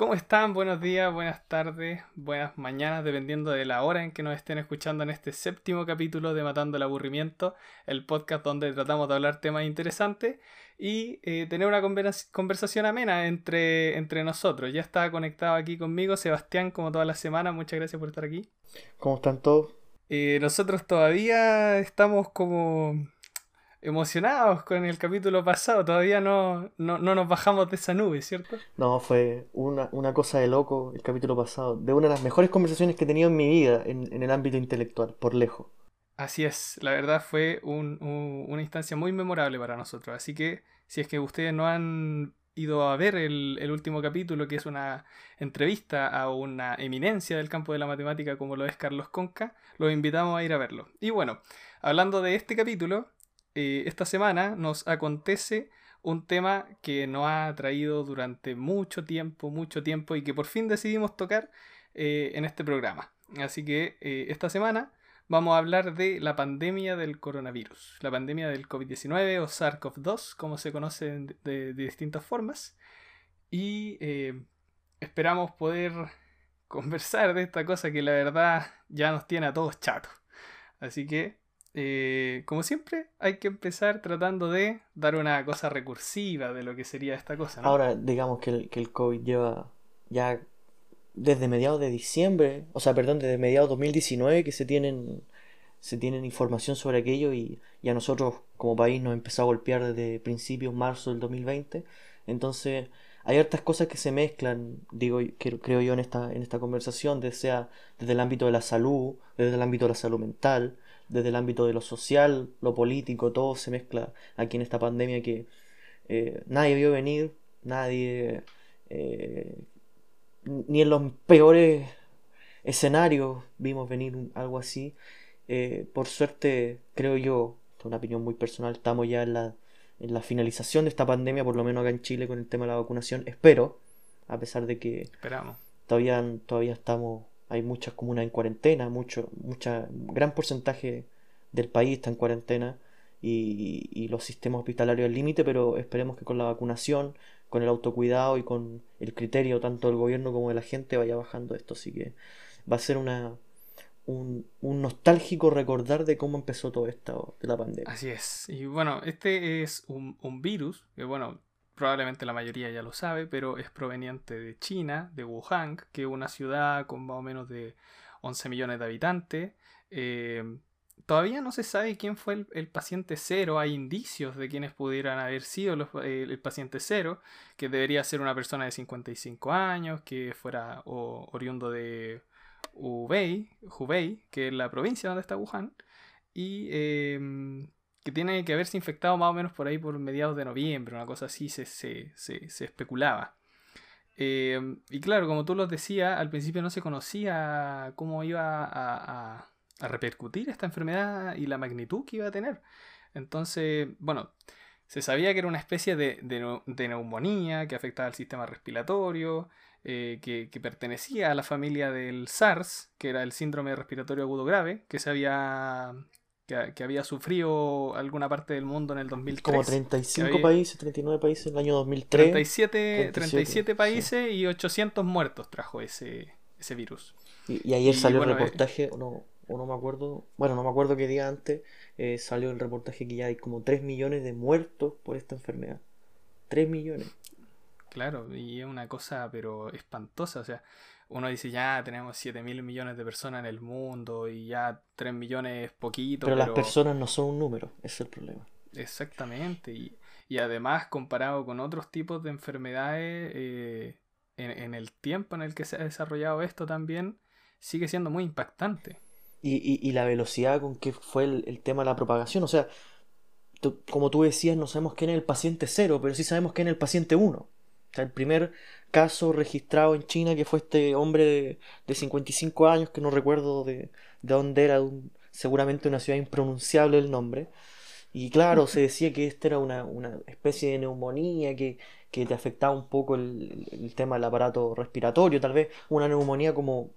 ¿Cómo están? Buenos días, buenas tardes, buenas mañanas, dependiendo de la hora en que nos estén escuchando en este séptimo capítulo de Matando el Aburrimiento, el podcast donde tratamos de hablar temas interesantes y eh, tener una conversación amena entre, entre nosotros. Ya está conectado aquí conmigo Sebastián, como todas las semanas. Muchas gracias por estar aquí. ¿Cómo están todos? Eh, nosotros todavía estamos como emocionados con el capítulo pasado. Todavía no, no, nos bajamos de esa nube, ¿cierto? No, fue una, cosa de loco el capítulo pasado. De una de las mejores conversaciones que he tenido en mi vida en, el ámbito intelectual, por lejos. Así es, la verdad fue una instancia muy memorable para nosotros. Así que si es que ustedes no han ido a ver el, el, último capítulo, que es una entrevista a una eminencia del campo de la matemática como lo es Carlos Conca, los invitamos a ir a verlo. Y bueno, hablando de este capítulo, eh, esta semana nos acontece un tema que nos ha traído durante mucho tiempo, mucho tiempo y que por fin decidimos tocar eh, en este programa. Así que eh, esta semana vamos a hablar de la pandemia del coronavirus, la pandemia del COVID-19 o SARS-CoV-2, como se conoce de, de distintas formas. Y esperamos poder conversar de esta cosa que la verdad ya nos tiene a todos chatos. Así que eh, como siempre, hay que empezar tratando de dar una cosa recursiva de lo que sería esta cosa. Ahora, digamos que el, que el COVID lleva ya desde mediados de diciembre, o sea, perdón, desde mediados de 2019 que se tienen, se tienen información sobre aquello y, a nosotros como país nos empezó a golpear desde principios marzo del 2020. Entonces, hay hartas cosas que se mezclan, digo, creo yo en esta, en esta conversación, sea desde el ámbito de la salud, desde el ámbito de la salud mental, desde el ámbito de lo social, lo político, todo se mezcla aquí en esta pandemia que eh, nadie vio venir, nadie, eh, ni en los peores escenarios vimos venir algo así. Eh, por suerte, creo yo, es una opinión muy personal, estamos ya en la, en la finalización de esta pandemia, por lo menos acá en Chile con el tema de la vacunación. Espero, a pesar de que Esperamos. Todavía, todavía estamos hay muchas comunas en cuarentena, mucho, mucha, gran porcentaje del país está en cuarentena y, los sistemas hospitalarios al límite, pero esperemos que con la vacunación, con el autocuidado y con el criterio tanto del gobierno como de la gente vaya bajando esto. Así que va a ser una, un, nostálgico recordar de cómo empezó todo esto de la pandemia. Así es. Y bueno, este es un, un virus que, bueno, probablemente la mayoría ya lo sabe, pero es proveniente de China, de Wuhan, que es una ciudad con más o menos de 11 millones de habitantes. Eh, todavía no se sabe quién fue el, paciente cero, hay indicios de quienes pudieran haber sido eh, el paciente cero, que debería ser una persona de 55 años, que fuera oriundo de Hubei, Hubei, que es la provincia donde está Wuhan, y em, que tiene que haberse infectado más o menos por ahí por mediados de noviembre, una cosa así se, se, se, especulaba. Em, y claro, como tú lo decías, al principio no se conocía cómo iba a, a, repercutir esta enfermedad y la magnitud que iba a tener. Entonces, bueno, se sabía que era una especie de, de, neumonía que afectaba al sistema respiratorio, eh, que, pertenecía a la familia del SARS, que era el síndrome respiratorio agudo grave, que se había que, había sufrido alguna parte del mundo en el 2003. Como 35 países, 39 países en el año 2003. 37, 37, países y 800 muertos trajo ese, ese virus. Y, ayer salió el reportaje, o, no, o no me acuerdo, bueno, no me acuerdo qué día antes, eh, salió el reportaje que ya hay como 3 millones de muertos por esta enfermedad. 3 millones. Claro, y es una cosa pero espantosa, o sea, uno dice ya tenemos 7 mil millones de personas en el mundo y ya 3 millones es poquito. Pero, las personas no son un número, ese es el problema. Exactamente, y, además comparado con otros tipos de enfermedades, eh, en, el tiempo en el que se ha desarrollado esto también, sigue siendo muy impactante. Y, la velocidad con que fue el, tema de la propagación, o sea, como tú decías, no sabemos quién es el paciente cero, pero sí sabemos quién es el paciente uno. O sea, el primer caso registrado en China que fue este hombre de, 55 años, que no recuerdo de, dónde era, seguramente una ciudad impronunciable el nombre. Y claro, se decía que esta era una, especie de neumonía que, te afectaba un poco el, tema del aparato respiratorio, tal vez una neumonía como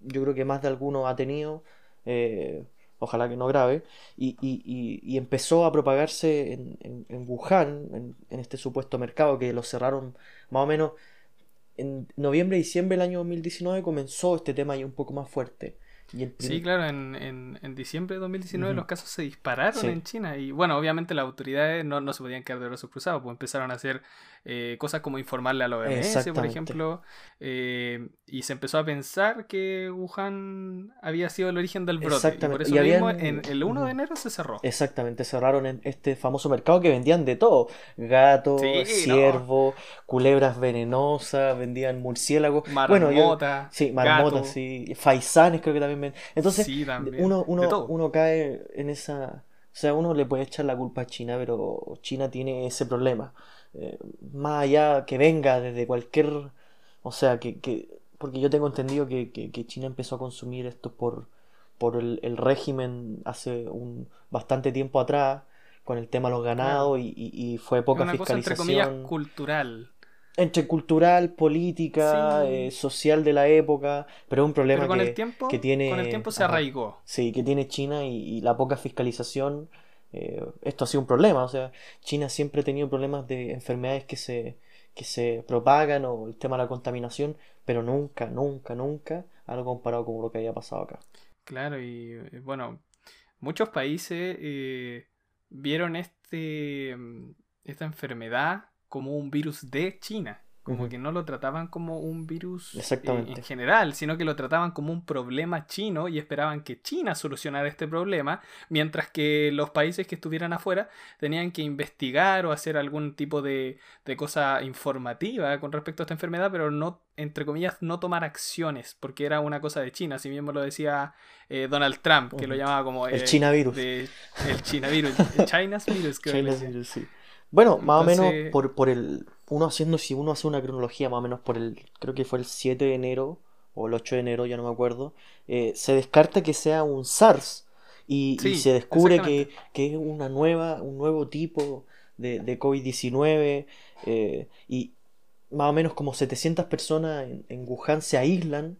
yo creo que más de alguno ha tenido, eh, ojalá que no grave, y, y, empezó a propagarse en, en, Wuhan, en, este supuesto mercado que lo cerraron más o menos en noviembre, diciembre del año 2019 comenzó este tema ya un poco más fuerte. Sí, claro, en, en, en, diciembre de 2019 los casos se dispararon en China. Y bueno, obviamente las autoridades no, no se podían quedar de brazos cruzados, pues empezaron a hacer eh, cosas como informarle a la OMS, por ejemplo, eh, y se empezó a pensar que Wuhan había sido el origen del brote. Y por eso mismo en el 1 de enero se cerró. Exactamente, cerraron en este famoso mercado que vendían de todo, gato, ciervo, culebras venenosas, vendían murciélagos, marmota, sí, marmotas, sí, faisanes creo que también entonces, uno, uno, uno cae en esa... O sea, uno le puede echar la culpa a China, pero China tiene ese problema. Eh, más allá que venga desde cualquier... O sea, que... porque yo tengo entendido que, China empezó a consumir esto por, por el, régimen hace un bastante tiempo atrás, con el tema de los ganados, y, fue poca fiscalización. cultural entre cultural, política, eh, social de la época, pero es un problema con que, el tiempo, que tiene... Con el tiempo se arraigó. Sí, que tiene China y, la poca fiscalización. Eh, esto ha sido un problema, o sea, China siempre ha tenido problemas de enfermedades que se, que se propagan o el tema de la contaminación, pero nunca, nunca, nunca algo comparado con lo que había pasado acá. Claro, y eh, bueno, muchos países vieron este, mm, esta enfermedad como un virus de China. Como que no lo trataban como un virus eh, en general, sino que lo trataban como un problema chino y esperaban que China solucionara este problema, mientras que los países que estuvieran afuera tenían que investigar o hacer algún tipo de, cosa informativa con respecto a esta enfermedad, pero no, entre comillas, no tomar acciones, porque era una cosa de China, así mismo lo decía eh, Donald Trump, que lo llamaba como... el China virus. el China virus, China's virus, China's virus, sí. Bueno, más o menos por, por el. Uno haciendo, si uno hace una cronología, más o menos por el. Creo que fue el 7 de enero, o el 8 de enero, ya no me acuerdo. Eh, se descarta que sea un SARS. Y, se descubre que, es una nueva, un nuevo tipo de, de COVID-19. Eh, y más o menos como 700 personas en, en Wuhan se aíslan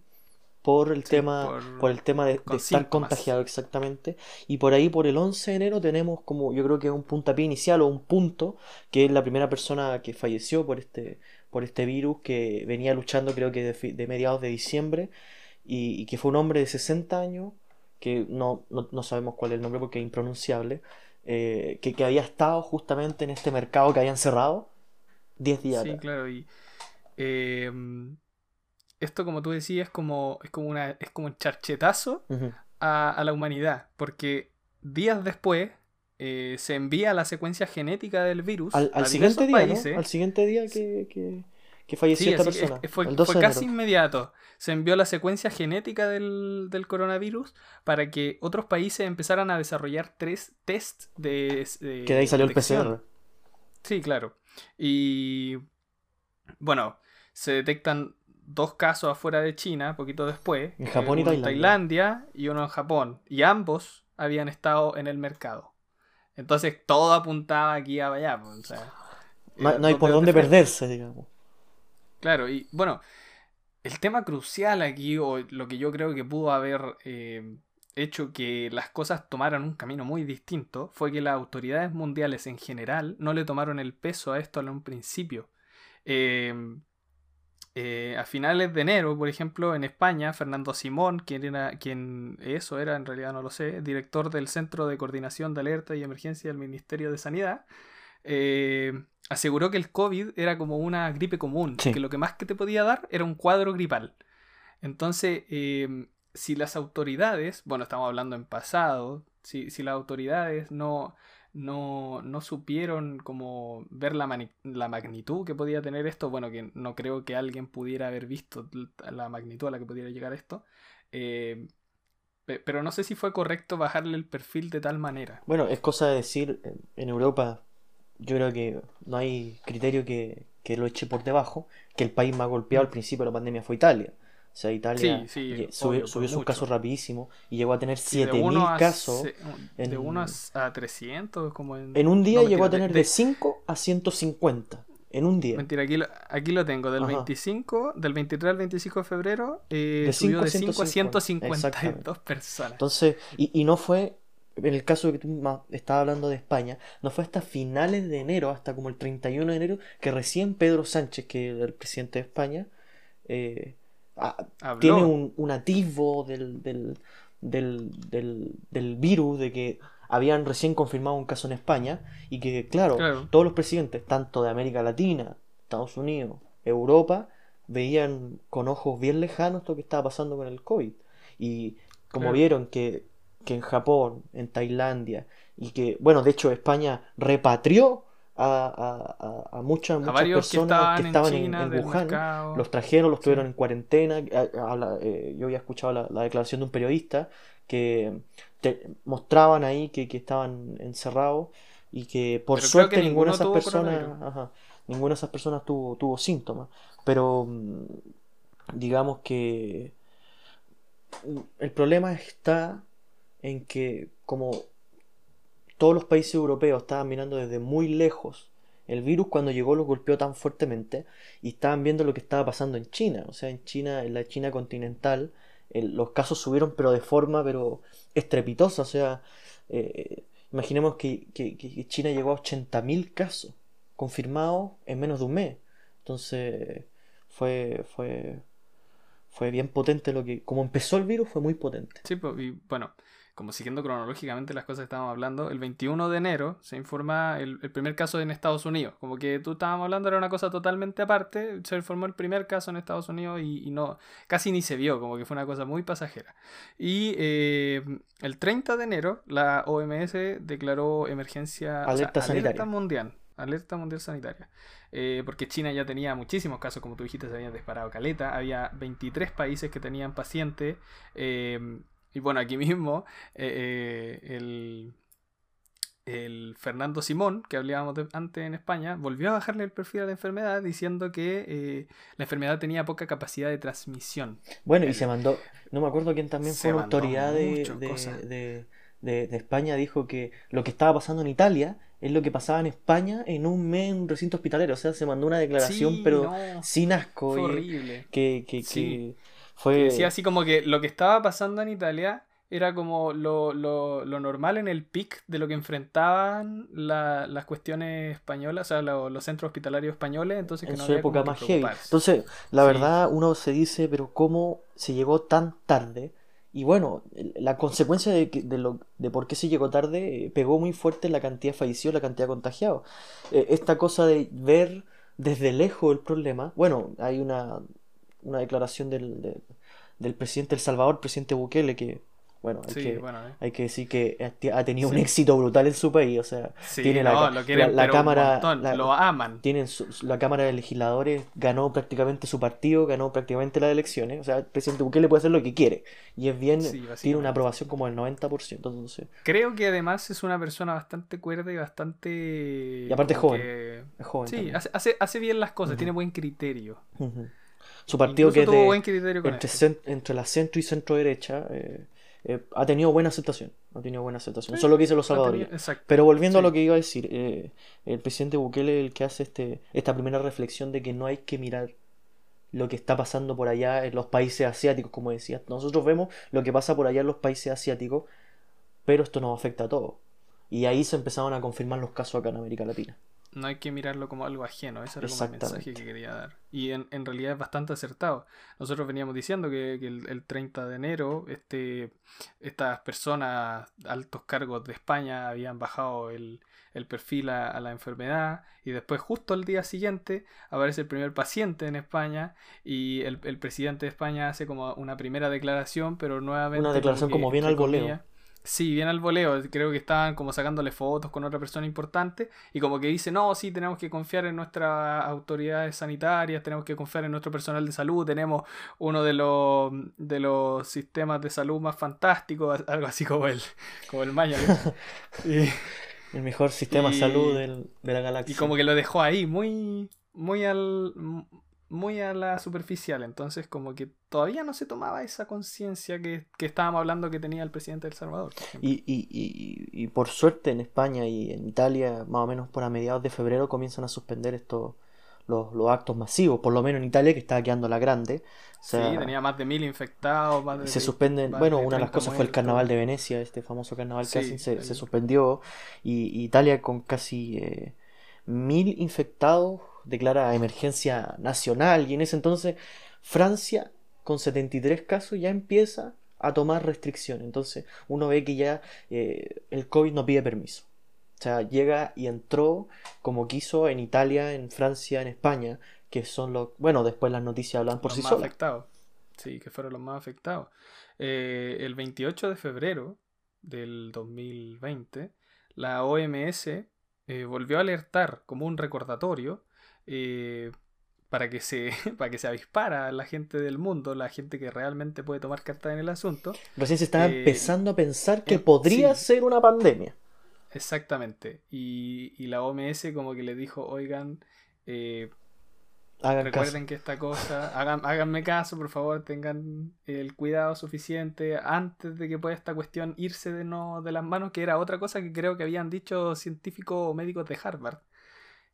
por el tema por, el tema de, estar contagiado exactamente. Y por ahí por el 11 de enero tenemos como yo creo que un puntapié inicial o un punto que es la primera persona que falleció por este por este virus que venía luchando creo que de, mediados de diciembre y, que fue un hombre de 60 años que no, no, sabemos cuál es el nombre porque es impronunciable eh, que, que, había estado justamente en este mercado que habían cerrado 10 días sí claro y eh, esto, como tú decías, es como, es como, una, es como un charchetazo a, la humanidad, porque días después eh, se envía la secuencia genética del virus al, siguiente día, Al siguiente día que, falleció esta persona. fue, casi inmediato. Se envió la secuencia genética del, coronavirus para que otros países empezaran a desarrollar tres tests de, Que de ahí salió el PCR. Sí, claro. Y bueno, se detectan dos casos afuera de China, poquito después. En Japón y Tailandia. En Tailandia y uno en Japón. Y ambos habían estado en el mercado. Entonces todo apuntaba aquí a allá. Pues, no, hay por dónde perderse, digamos. Claro, y bueno, el tema crucial aquí, o lo que yo creo que pudo haber eh, hecho que las cosas tomaran un camino muy distinto, fue que las autoridades mundiales en general no le tomaron el peso a esto en un principio. Eh, eh, a finales de enero, por ejemplo, en España, Fernando Simón, quien era, quien eso era, en realidad no lo sé, director del Centro de Coordinación de Alerta y Emergencia del Ministerio de Sanidad, eh, aseguró que el COVID era como una gripe común, que lo que más que te podía dar era un cuadro gripal. Entonces, eh, si las autoridades, bueno, estamos hablando en pasado, si, si las autoridades no, no, no supieron como ver la, la, magnitud que podía tener esto. Bueno, que no creo que alguien pudiera haber visto la magnitud a la que pudiera llegar esto. Eh, pero no sé si fue correcto bajarle el perfil de tal manera. Bueno, es cosa de decir, en Europa yo creo que no hay criterio que, que lo eche por debajo, que el país más golpeado al principio de la pandemia fue Italia. O sea, Italia subió, sus casos rapidísimo y llegó a tener 7000 casos. de 1 a 300, como en. En un día llegó a tener de, 5 a 150. En un día. Mentira, aquí lo, aquí lo tengo. Del 25, del 23 al 25 de febrero, eh, de subió de 5 a 152 personas. Entonces, y, y no fue en el caso que tú estabas hablando de España, no fue hasta finales de enero, hasta como el 31 de enero, que recién Pedro Sánchez, que era el presidente de España, eh, a- Habló. tiene un, un atisbo del, del, del, del, virus, de que habían recién confirmado un caso en España y que, claro, Claro. todos los presidentes, tanto de América Latina, Estados Unidos, Europa, veían con ojos bien lejanos esto que estaba pasando con el COVID. Y como Claro. vieron que, que en Japón, en Tailandia, y que, bueno, de hecho España repatrió a, a, a- muchas, muchas que personas estaban, que estaban en China en Wuhan, los trajeron, los Sí. tuvieron en cuarentena. habla- eh, yo había escuchado la, la declaración de un periodista que te- mostraban ahí que, que estaban encerrados y que por Pero suerte que ninguna de esas personas, ajá, ninguna de esas personas tuvo, tuvo síntomas. Pero mm, digamos que mm, el problema está en que como todos los países europeos estaban mirando desde muy lejos el virus cuando llegó lo golpeó tan fuertemente y estaban viendo lo que estaba pasando en China. O sea, en China, en la China continental, los casos subieron pero de forma pero estrepitosa. O sea, eh, imaginemos que, China llegó a 80.000 casos confirmados en menos de un mes. Entonces, fue, fue, fue bien potente lo que... Como empezó el virus, fue muy potente. Sí, pues, bueno, como siguiendo cronológicamente las cosas que estábamos hablando, el 21 de enero se informa el, el primer caso en Estados Unidos. Como que tú estábamos hablando era una cosa totalmente aparte, se informó el primer caso en Estados Unidos y, y no, casi ni se vio, como que fue una cosa muy pasajera. Y eh, el 30 de enero la OMS declaró emergencia, o sea, Alerta sanitaria. alerta mundial. Alerta mundial sanitaria. Eh, porque China ya tenía muchísimos casos, como tú dijiste, se habían disparado caleta. Había 23 países que tenían pacientes. eh, y bueno, aquí mismo, eh, eh, el, el Fernando Simón, que hablábamos de- antes en España, volvió a bajarle el perfil a la enfermedad diciendo que eh, la enfermedad tenía poca capacidad de transmisión. Bueno, y se mandó, no me acuerdo quién también fue una autoridad de, de, de- España, dijo que lo que estaba pasando en Italia es lo que pasaba en España en un mes en un recinto hospitalario. O sea, se mandó una declaración, Sí, pero no, sin asco. fue horrible. que, que, Sí. que fue... Que decía así como que lo que estaba pasando en Italia era como lo, lo- lo normal en el pic de lo que enfrentaban la- las cuestiones españolas, o sea, lo- los centros hospitalarios españoles, entonces que en no su había época más heavy. Entonces, la Sí. verdad, uno se dice, pero ¿cómo se llegó tan tarde? Y bueno, la consecuencia de, de, lo, de por qué se llegó tarde eh, pegó muy fuerte en la cantidad de fallecidos, la cantidad de contagiados. Eh, esta cosa de ver desde lejos el problema, bueno, hay una, una declaración del, de- del presidente El Salvador, presidente Bukele, que, bueno, hay Sí, que, bueno, eh. hay que decir que ha- tenido un éxito brutal en su país, o sea, Sí, tiene la, no, ca- lo quieren, la- cámara, la- lo aman. tienen su- la Cámara de Legisladores ganó prácticamente su partido, ganó prácticamente las elecciones. O sea, el presidente Bukele puede hacer lo que quiere. Y es bien, tiene una aprobación como del 90%. Entonces, Creo que además es una persona bastante cuerda y bastante... Y aparte como joven. que- es joven. Sí, hace, hace, bien las cosas, tiene buen criterio. Ujú. Su partido que es de- entre, la centro y centro derecha, eh, eh, ha tenido buena aceptación. Ha tenido buena aceptación. Sí, Eso es lo que dicen los salvadoreños. Pero volviendo a lo que iba a decir, eh, el presidente Bukele es el que hace este, esta primera reflexión de que no hay que mirar lo que está pasando por allá en los países asiáticos, como decías. Nosotros vemos lo que pasa por allá en los países asiáticos, pero esto nos afecta a todos. Y ahí se empezaron a confirmar los casos acá en América Latina. No hay que mirarlo como algo ajeno, ese era como el mensaje que quería dar. Y en, en realidad es bastante acertado. Nosotros veníamos diciendo que, que el, el 30 de enero este, estas personas, altos cargos de España, habían bajado el, el perfil a, a la enfermedad y después justo el día siguiente aparece el primer paciente en España y el, el presidente de España hace como una primera declaración, pero nuevamente... Una declaración como bien entre al voleo. Sí, bien al voleo. Creo que estaban como sacándole fotos con otra persona importante y como que dice, no, sí, tenemos que confiar en nuestras autoridades sanitarias, tenemos que confiar en nuestro personal de salud, tenemos uno de los, de los sistemas de salud más fantásticos, algo así como el, como el Maya. y, El mejor sistema de salud del- de la galaxia. y como que lo dejó ahí, muy, muy al muy a la superficial, entonces como que todavía no se tomaba esa conciencia que, que estábamos hablando que tenía el presidente de El Salvador. por. Y, y, y, y por suerte en España y en Italia, más o menos por a mediados de febrero, comienzan a suspender estos los, los actos masivos, por lo menos en Italia, que estaba quedando la grande. O sea, sí, tenía más de mil infectados, más de se suspenden, más bueno, de una de las 30 cosas fue el carnaval de Venecia, este famoso carnaval que Sí, hacen, se, se suspendió. Y, y Italia con casi eh, mil infectados declara emergencia nacional y en ese entonces Francia, con 73 casos, ya empieza a tomar restricciones. Entonces uno ve que ya eh, el COVID no pide permiso. O sea, llega y entró como quiso en Italia, en Francia, en España, que son los... Bueno, después las noticias hablan por los sí más solas. afectados. Sí, que fueron los más afectados. Eh, el 28 de febrero del 2020, la OMS eh, volvió a alertar como un recordatorio eh, para, que se, para que se avispara la gente del mundo, la gente que realmente puede tomar carta en el asunto. Recién se estaba Eh, empezando a pensar que podría sí. ser una pandemia. Exactamente. Y, y la OMS como que le dijo, oigan, Recuerden que esta cosa, hagan, háganme caso, por favor, tengan el cuidado suficiente antes de que pueda esta cuestión irse de, no, de las manos, que era otra cosa que creo que habían dicho científicos o médicos de Harvard,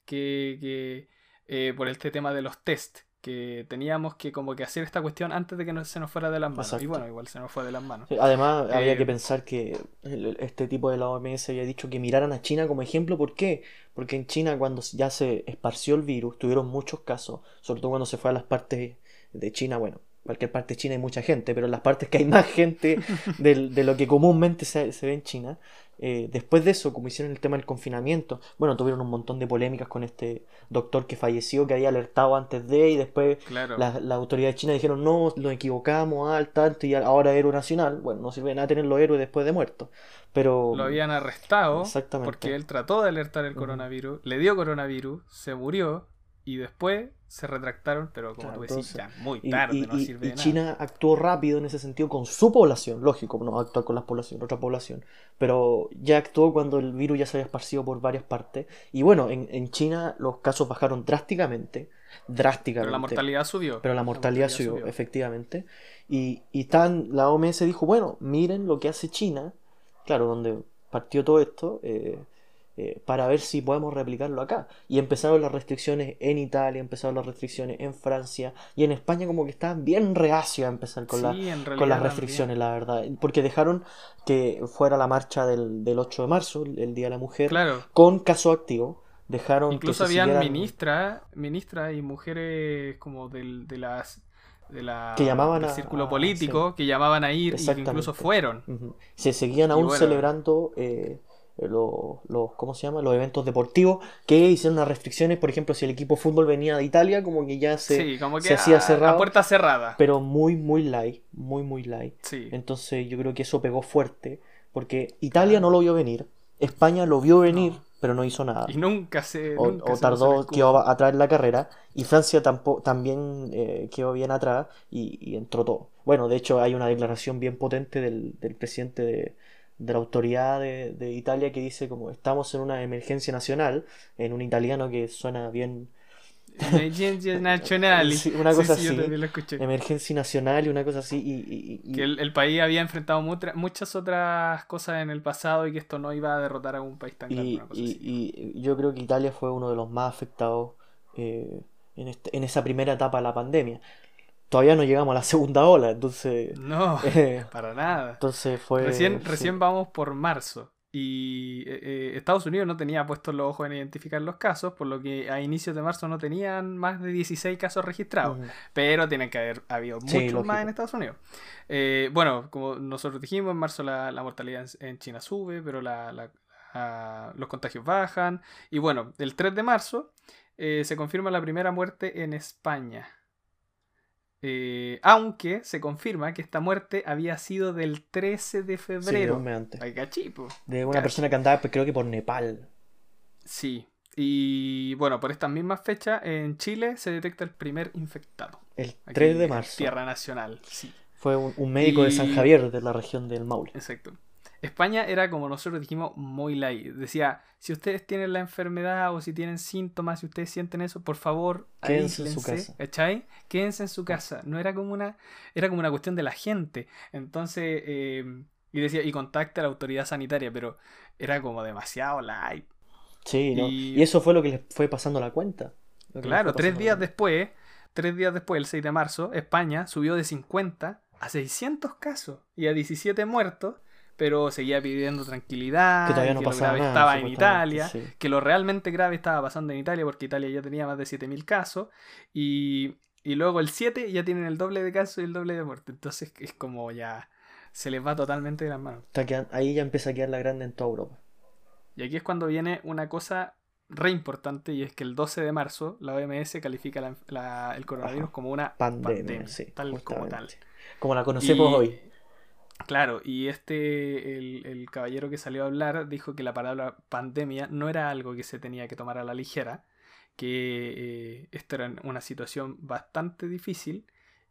que, que, eh, por este tema de los test, que teníamos que como que hacer esta cuestión antes de que no, se nos fuera de las manos. Exacto. Y bueno, igual se nos fue de las manos. Además, había Eh, que pensar que este tipo de la OMS había dicho que miraran a China como ejemplo. ¿Por qué? Porque en China, cuando ya se esparció el virus, tuvieron muchos casos, sobre todo cuando se fue a las partes de China. Bueno, cualquier parte de China hay mucha gente, pero en las partes que hay más gente de, lo que comúnmente se, se ve en China. Eh, después de eso, como hicieron el tema del confinamiento, bueno, tuvieron un montón de polémicas con este doctor que falleció, que había alertado antes de, y después Claro. las autoridades chinas dijeron, no, nos equivocamos, al tanto, y ahora héroe nacional. Bueno, no sirve de nada tener los héroes después de muertos. Pero Lo habían arrestado Exactamente. porque él trató de alertar el coronavirus, le dio coronavirus, se murió y después se retractaron, pero como Claro, tú decís, entonces- ya muy tarde, y- no sirve y de nada. China actuó rápido en ese sentido con su población, lógico, no actuar con la población, otra población, pero ya actuó cuando el virus ya se había esparcido por varias partes. Y bueno, en, en China los casos bajaron drásticamente, drásticamente. Pero la mortalidad subió. Pero la mortalidad subió, efectivamente. Y, y tan, la OMS dijo, bueno, miren lo que hace China, claro, donde partió todo esto, eh, eh, para ver si podemos replicarlo acá. Y empezaron las restricciones en Italia, empezaron las restricciones en Francia, y en España como que estaban bien reacios a empezar con, Sí, la- con las también. restricciones, la verdad. Porque dejaron que fuera la marcha del, del 8 de marzo, el, Día de la Mujer, Claro. con caso activo. Dejaron Incluso que habían siguieran- ministras ministras y mujeres como del, de las de la, Que llamaban del a- círculo a- político que llamaban a ir y que incluso fueron. Se seguían Y aún bueno. celebrando eh, los, los- ¿cómo se llama? los eventos deportivos que hicieron unas restricciones, por ejemplo, si el equipo de fútbol venía de Italia, como que ya se, sí, como que se hacía cerrado, a puerta cerrada. pero muy, muy light, muy, muy light. Sí. Entonces yo creo que eso pegó fuerte, porque Italia no lo vio venir, España lo vio venir, No. pero no hizo nada. Y nunca se. O, nunca tardó, quedó atrás en la carrera. Y Francia tampoco, también eh, quedó bien atrás y, y entró todo. Bueno, de hecho hay una declaración bien potente del, del presidente de, de la autoridad de, de Italia que dice como estamos en una emergencia nacional, en un italiano que suena bien Emergencia nacional. Sí, una cosa sí, yo así. también lo escuché. emergencia nacional y una cosa así. Y, y- y- Que el, el país había enfrentado mutra- muchas otras cosas en el pasado y que esto no iba a derrotar a un país tan grande. y- una cosa y- así. y yo creo que Italia fue uno de los más afectados eh, en, este- en esa primera etapa de la pandemia. Todavía no llegamos a la segunda ola, entonces... No, eh, para nada. entonces fue... Recién, recién vamos por marzo y eh, eh, Estados Unidos no tenía puestos los ojos en identificar los casos, por lo que a inicios de marzo no tenían más de 16 casos registrados, pero tienen que haber habido Sí, muchos más en Estados Unidos. Eh, bueno, como nosotros dijimos, en marzo la, la mortalidad en, China sube, pero la- los contagios bajan. Y bueno, el 3 de marzo eh, se confirma la primera muerte en España. Eh, aunque se confirma que esta muerte había sido del 13 de febrero. antes. Ay, cachipo. De una persona que andaba, pues, creo que por Nepal. Sí. Y bueno, por estas mismas fechas en Chile se detecta el primer infectado. El Aquí 3 de en marzo. Tierra Nacional, sí, Fue un, un médico de San Javier, de la región del Maule. exacto. España era, como nosotros dijimos, muy light. Decía, si ustedes tienen la enfermedad o si tienen síntomas, si ustedes sienten eso, por favor, Quédense en su casa. ¿cachai? Quédense en su casa. No era como una, era como una cuestión de la gente. Entonces, eh, y decía, y contacte a la autoridad sanitaria, pero era como demasiado light. Sí, ¿no? Y- Y eso fue lo que les fue pasando la cuenta. Claro, tres días después, tres días después, el 6 de marzo, España subió de 50 a 600 casos y a 17 muertos, pero seguía pidiendo tranquilidad, Que todavía no lo grave nada, estaba en Italia, sí. que lo realmente grave estaba pasando en Italia porque Italia ya tenía más de 7000 casos y Y luego el 7 ya tienen el doble de casos y el doble de muerte. Entonces es como ya se les va totalmente de las manos. ahí ya empieza a quedar la grande en toda Europa. Y aquí es cuando viene una cosa re importante y es que el 12 de marzo la OMS califica el coronavirus como una pandemia, tal como tal. Como la conocemos hoy. Claro, y este, el, caballero que salió a hablar dijo que la palabra pandemia no era algo que se tenía que tomar a la ligera, que eh, esto era una situación bastante difícil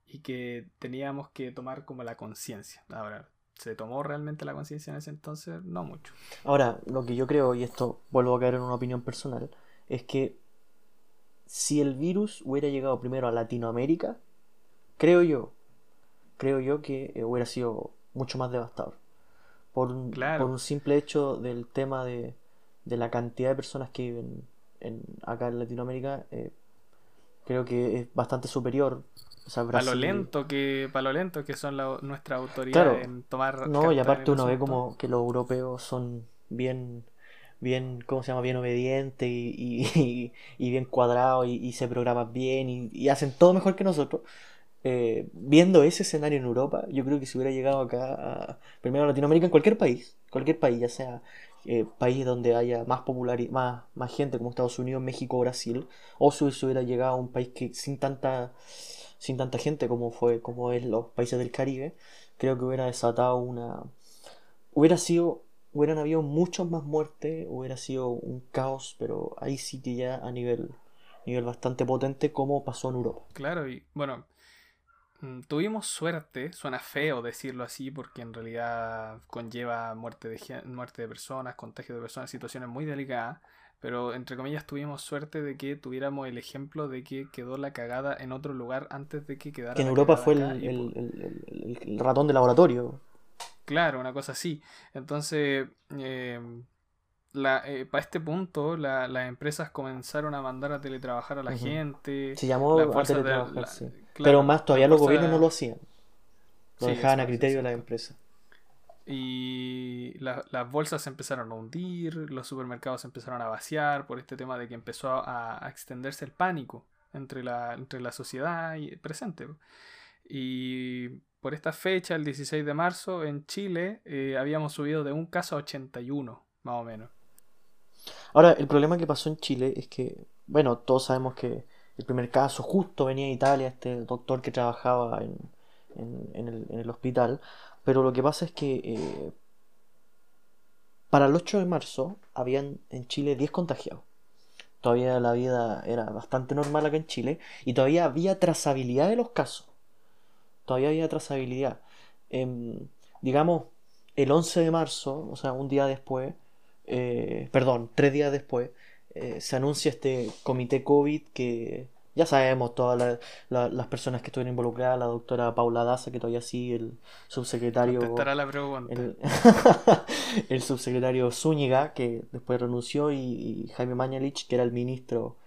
y que teníamos que tomar como la conciencia. Ahora, ¿se tomó realmente la conciencia en ese entonces? No mucho. Ahora, lo que yo creo, y esto vuelvo a caer en una opinión personal, es que si el virus hubiera llegado primero a Latinoamérica, creo yo, creo yo que eh, hubiera sido mucho más devastador. Por un, por un simple hecho del tema de, de, la cantidad de personas que viven en, acá en Latinoamérica, eh, creo que es bastante superior. para lo lento que para lo lento que son la, nuestras autoridades en tomar no y aparte uno ve como que los europeos son bien bien cómo se llama bien obedientes y, y, bien cuadrados y, se programan bien y, hacen todo mejor que nosotros eh, viendo ese escenario en Europa, yo creo que si hubiera llegado acá, primero a Latinoamérica, en cualquier país, cualquier país, ya sea eh, país donde haya más popularidad, más, más gente como Estados Unidos, México, Brasil, o si hubiera llegado a un país que sin tanta sin tanta gente como fue como es los países del Caribe, creo que hubiera desatado una hubiera sido hubieran habido muchos más muertes, hubiera sido un caos, pero ahí sí que ya a nivel nivel bastante potente como pasó en Europa. Claro, y bueno, tuvimos suerte, suena feo decirlo así porque en realidad conlleva muerte de, muerte de personas, contagio de personas, situaciones muy delicadas, pero entre comillas tuvimos suerte de que tuviéramos el ejemplo de que quedó la cagada en otro lugar antes de que quedara. Que en Europa fue el, ratón de laboratorio. Claro, una cosa así. Entonces, em, eh, para este punto las empresas comenzaron a mandar a teletrabajar a la gente. Se llamó a teletrabajar, Pero más todavía los gobiernos no lo hacían. Lo dejaban a criterio de las empresas. Y las bolsas se empezaron a hundir, los supermercados se empezaron a vaciar por este tema de que empezó a, extenderse el pánico entre la, entre la sociedad y presente. Y por esta fecha, el 16 de marzo, en Chile eh, habíamos subido de un caso a 81, más o menos. Ahora, el problema que pasó en Chile es que, bueno, todos sabemos que el primer caso justo venía de Italia, este doctor que trabajaba en, el, hospital, pero lo que pasa es que eh, para el 8 de marzo habían en Chile 10 contagiados. Todavía la vida era bastante normal acá en Chile y todavía había trazabilidad de los casos. Todavía había trazabilidad. Em, digamos, el 11 de marzo, o sea, un día después, eh, perdón, tres días después, eh, se anuncia este comité COVID que ya sabemos todas las personas que estuvieron involucradas, la doctora Paula Daza, que todavía sí, el subsecretario... El, subsecretario Zúñiga, que después renunció, y, Jaime Mañalich, que era el ministro...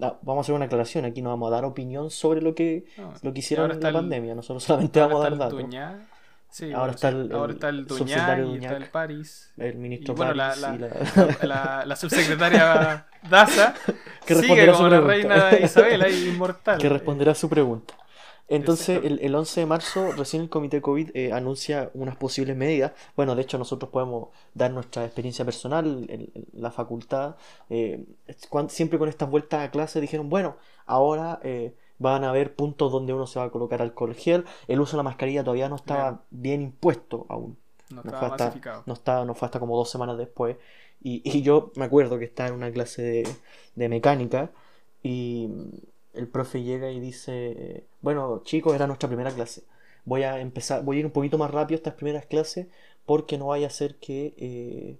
Ah, vamos a hacer una aclaración, aquí no vamos a dar opinión sobre lo que, lo que hicieron en la pandemia, nosotros solamente vamos a dar datos ahora, está el, ahora está el Duñá y está el París. El ministro bueno, la, la, la, subsecretaria Daza que sigue como la reina Isabel ahí inmortal. Que responderá a su pregunta. Entonces, el, el, 11 de marzo, recién el comité COVID eh, anuncia unas posibles medidas. Bueno, de hecho, nosotros podemos dar nuestra experiencia personal en, la facultad. Eh, siempre con estas vueltas a clase dijeron, bueno, ahora eh, van a haber puntos donde uno se va a colocar alcohol gel. El uso de la mascarilla todavía no estaba bien, impuesto aún. No, fue hasta, no, estaba, no fue hasta como dos semanas después. Y, yo me acuerdo que estaba en una clase de, de mecánica y el profe llega y dice, bueno chicos, era nuestra primera clase. Voy a empezar, voy a ir un poquito más rápido estas primeras clases porque no vaya a ser que eh,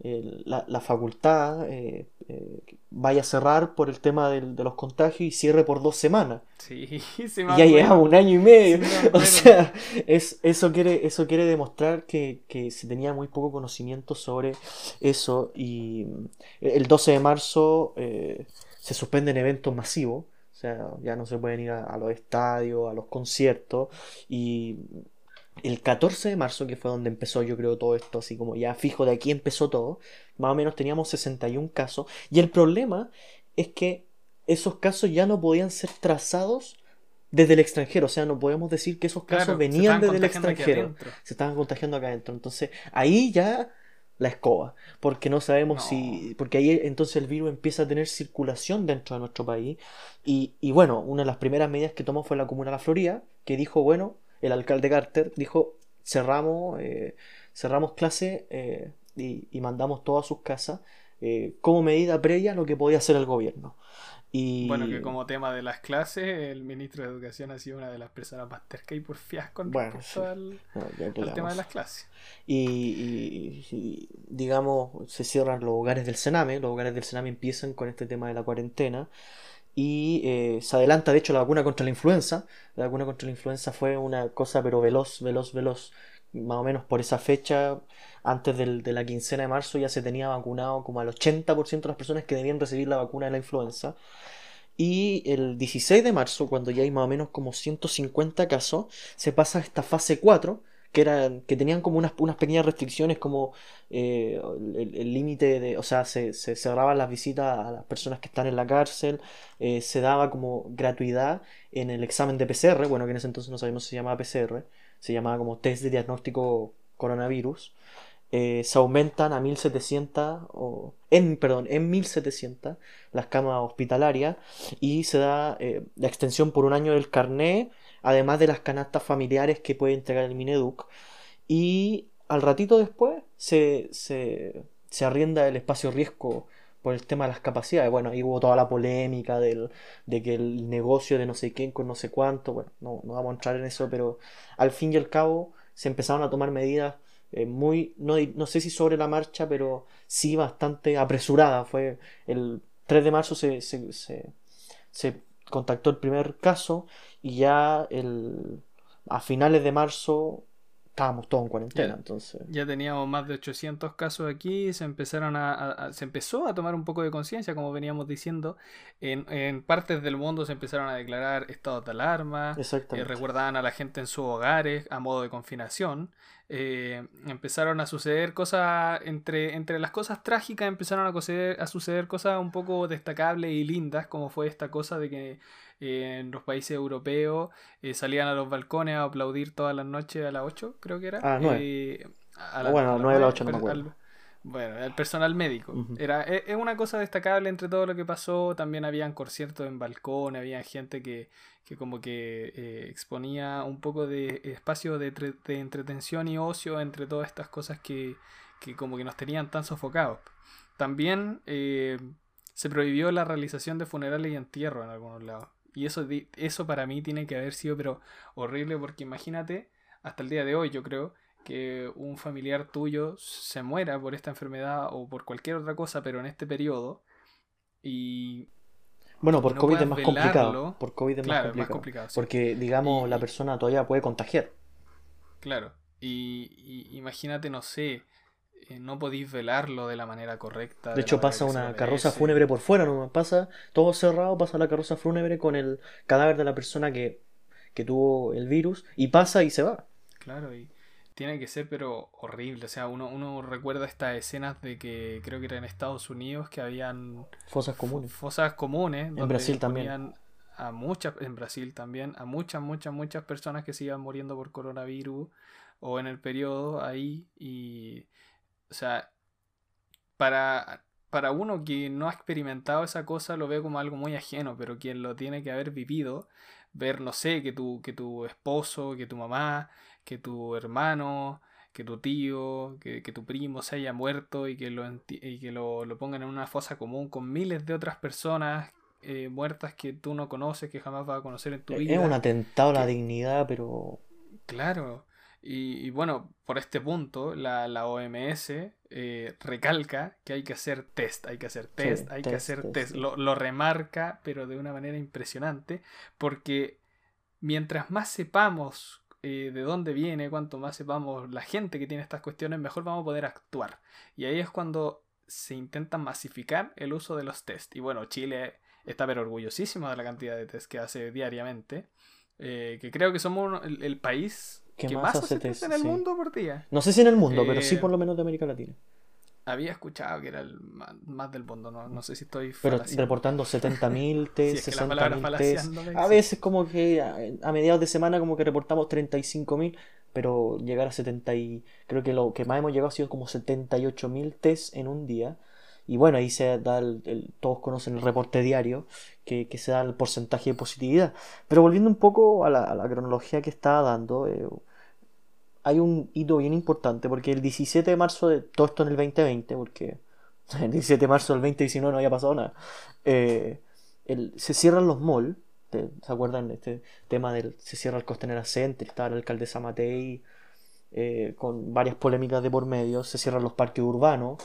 la, facultad eh, eh, vaya a cerrar por el tema de los contagios y cierre por dos semanas. Sí, ya lleva un año y medio. o sea, es, eso, quiere, eso quiere demostrar que, se tenía muy poco conocimiento sobre eso. Y el 12 de marzo eh, se suspenden eventos masivos. O sea, ya no se pueden ir a los estadios, a los conciertos. Y el 14 de marzo, que fue donde empezó yo creo todo esto, así como ya fijo, de aquí empezó todo, más o menos teníamos 61 casos, y el problema es que esos casos ya no podían ser trazados desde el extranjero. O sea, no podemos decir que esos casos Claro, venían desde el extranjero. Se estaban contagiando acá adentro. Entonces, ahí ya la escoba. Porque no sabemos No. si. Porque ahí entonces el virus empieza a tener circulación dentro de nuestro país. Y, y bueno, una de las primeras medidas que tomó fue la Comuna de La Florida, que dijo, bueno, el alcalde Carter dijo, cerramos, eh, cerramos clase eh, y, y mandamos todos a sus casas eh, como medida previa a lo que podía hacer el gobierno. Y Bueno, que como tema de las clases, el ministro de Educación ha sido una de las personas más tercas y porfiadas con Bueno, respecto sí. al, No, tema de las clases. Y, y- y, digamos, se cierran los hogares del Sename. Los hogares del Sename empiezan con este tema de la cuarentena. Y eh, se adelanta, de hecho, la vacuna contra la influenza. La vacuna contra la influenza fue una cosa, pero veloz, veloz, veloz. Más o menos por esa fecha, antes del- de la quincena de marzo, ya se tenía vacunado como al 80% de las personas que debían recibir la vacuna de la influenza. Y el 16 de marzo, cuando ya hay más o menos como 150 casos, se pasa a esta fase 4, que, eran, que tenían como unas, unas pequeñas restricciones, como eh, el límite de, o sea, se, se cerraban las visitas a las personas que están en la cárcel, eh, se daba como gratuidad en el examen de PCR, bueno, que en ese entonces no sabíamos si se llamaba PCR, se llamaba como test de diagnóstico coronavirus. Eh, se aumentan a 1700 o en perdón en 1700 las camas hospitalarias y se da la extensión por un año del carné, además de las canastas familiares que puede entregar el Mineduc. Y al ratito después se, se, se arrienda el espacio riesgo por el tema de las capacidades. Bueno, ahí hubo toda la polémica del, de que el negocio de no sé quién con no sé cuánto. Bueno, no, no vamos a entrar en eso, pero al fin y al cabo se empezaron a tomar medidas eh, muy, no, no sé si sobre la marcha, pero sí bastante apresurada. Fue el 3 de marzo se, se contactó el primer caso y ya el, a finales de marzo estábamos todos en cuarentena. Ya. Entonces, Ya teníamos más de 800 casos aquí, se empezaron a, a- a- se empezó a tomar un poco de conciencia, como veníamos diciendo. En, en partes del mundo se empezaron a declarar estados de alarma, eh, exactamente. recuerdaban a la gente en sus hogares a modo de confinación. Eh, empezaron a suceder cosas, entre, entre las cosas trágicas empezaron a suceder, a suceder cosas un poco destacables y lindas, como fue esta cosa de que eh, en los países europeos eh, salían a los balcones a aplaudir todas las noches a las 8, creo que era. A las nueve. Eh, a O bueno, las nueve a las nueve, ocho, no me per- acuerdo. Bueno, el personal médico. Era, e- es una cosa destacable entre todo lo que pasó. También habían conciertos en balcón, había gente que, que como que eh, exponía un poco de espacio de, de entretención y ocio entre todas estas cosas que, que como que nos tenían tan sofocados. También eh, se prohibió la realización de funerales y entierros en algunos lados. Y eso, eso para mí tiene que haber sido pero horrible porque imagínate, hasta el día de hoy yo creo que un familiar tuyo se muera por esta enfermedad o por cualquier otra cosa, pero en este periodo y Bueno, por no COVID es más complicado. Por COVID es claro, más complicado. sí. Porque, digamos, Y- la persona todavía puede contagiar. Claro. Y, y imagínate, no sé, eh, no podéis velarlo de la manera correcta. De hecho, pasa una carroza fúnebre por fuera, ¿no? Pasa todo cerrado, pasa la carroza fúnebre con el cadáver de la persona que, que tuvo el virus y pasa y se va. Claro, y tiene que ser pero horrible. O sea, uno, uno recuerda estas escenas de que creo que era en Estados Unidos que habían Fosas fo- comunes. fosas comunes. donde Brasil también. A muchas, en Brasil también, a muchas, muchas, muchas personas que se iban muriendo por coronavirus o en el periodo ahí. Y, o sea, para, para uno que no ha experimentado esa cosa lo ve como algo muy ajeno, pero quien lo tiene que haber vivido, ver, no sé, que tu, que tu esposo, que tu mamá, que tu hermano, que tu tío, que, que tu primo se haya muerto y que lo, y que lo, lo pongan en una fosa común con miles de otras personas eh, muertas que tú no conoces, que jamás vas a conocer en tu Es vida. un atentado a la dignidad, pero Claro. Y, y bueno, por este punto, la, la OMS eh, recalca que hay que hacer test, hay que hacer test, hay que hacer test, test. Lo, lo remarca, pero de una manera impresionante, porque mientras más sepamos eh, de dónde viene, cuanto más sepamos la gente que tiene estas cuestiones, mejor vamos a poder actuar. Y ahí es cuando se intenta masificar el uso de los test. Y bueno, Chile está pero orgullosísimo de la cantidad de test que hace diariamente. eh, que creo que somos el, el país ¿Qué que más más hace test en el Sí. mundo por día. no sé si en el mundo, pero sí Eh, por lo menos de América Latina. Había escuchado que era el más, más del mundo, no, no sé si estoy Pero falaciando. reportando 70.000 test, Sí, es que la palabra 60.000 falaciando test. A veces como que a, a mediados de semana como que reportamos 35.000, pero llegar a 70 y... Creo que lo que más hemos llegado ha sido como 78.000 test en un día. Y bueno, ahí se da el, el- todos conocen el reporte diario, que, que se da el porcentaje de positividad. Pero volviendo un poco a la, a la cronología que estaba dando, eh, hay un hito bien importante, porque el 17 de marzo de todo esto en el 2020, porque el 17 de marzo del 2019 no había pasado nada, eh, el- se cierran los malls, ¿te- ¿se acuerdan de este tema del se cierra el Costanera Center, estaba la alcaldesa Matei, eh, con varias polémicas de por medio, se cierran los parques urbanos,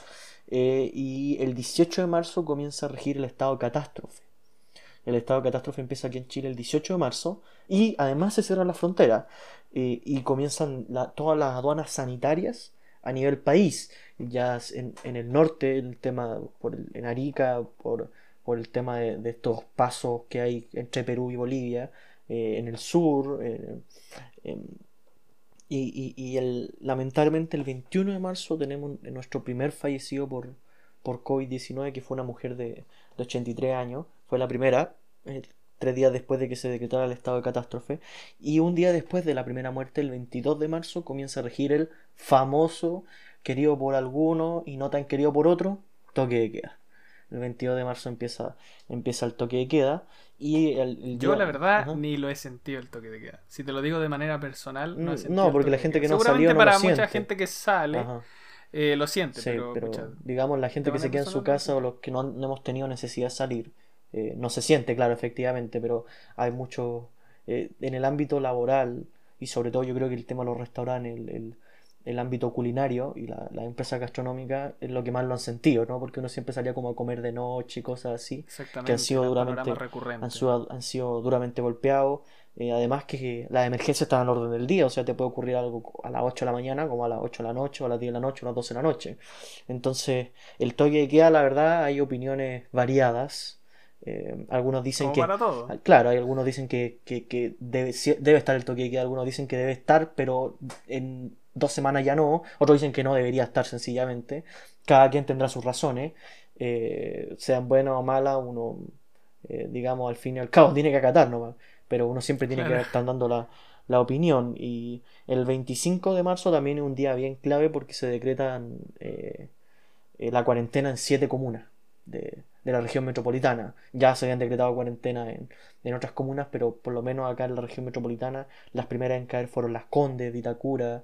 eh, y el 18 de marzo comienza a regir el estado de catástrofe. El estado de catástrofe empieza aquí en Chile el 18 de marzo y además se cierran las fronteras eh, y comienzan la- todas las aduanas sanitarias a nivel país. Ya en, en el norte, el tema por en Arica, por, por el tema de, de estos pasos que hay entre Perú y Bolivia, eh, en el sur. eh, em, y, y- y el, lamentablemente el 21 de marzo tenemos nuestro primer fallecido por, por COVID-19, que fue una mujer de, de 83 años. Fue la primera, eh, tres días después de que se decretara el estado de catástrofe. Y un día después de la primera muerte, el 22 de marzo, comienza a regir el famoso, querido por algunos y no tan querido por otros, toque de queda. El 22 de marzo empieza, empieza el toque de queda. Y el, el Yo, día- la verdad, Ajá. ni lo he sentido el toque de queda. Si te lo digo de manera personal, no he Mm, sentido no, el porque toque la gente que no Seguramente salió no lo para mucha siente. gente que sale, Ajá. eh, lo siente, Sí, pero, digamos la gente que se queda en su casa o los que no, han- no hemos tenido necesidad de salir, eh, no se siente, claro, efectivamente, pero hay mucho eh, en el ámbito laboral y sobre todo yo creo que el tema de los restaurantes, el, el- el ámbito culinario y la, las empresas gastronómicas es lo que más lo han sentido, ¿no? Porque uno siempre salía como a comer de noche y cosas así exactamente, que han sido duramente, sido, han sido duramente golpeados. Eh, además que las emergencias están al orden del día, o sea, te puede ocurrir algo a las 8 de la mañana, como a las 8 de la noche, o a las 10 de la noche, o a las 12 de la noche. Entonces, el toque de queda, la verdad, hay opiniones variadas. Eh, algunos dicen Como que, para todo. Ah, Claro, hay algunos dicen que, que- que debe, debe estar el toque de queda, algunos dicen que debe estar, pero en dos semanas ya no, otros dicen que no debería estar sencillamente. Cada quien tendrá sus razones, eh, sean buenas o malas, uno, eh, digamos, al fin y al cabo tiene que acatar nomás, pero uno siempre tiene que estar dando la, la opinión. Y el 25 de marzo también es un día bien clave porque se decretan la cuarentena en siete comunas de, de la región metropolitana. Ya se habían decretado cuarentena en, en otras comunas, pero por lo menos acá en la región metropolitana las primeras en caer fueron Las Condes, Vitacura,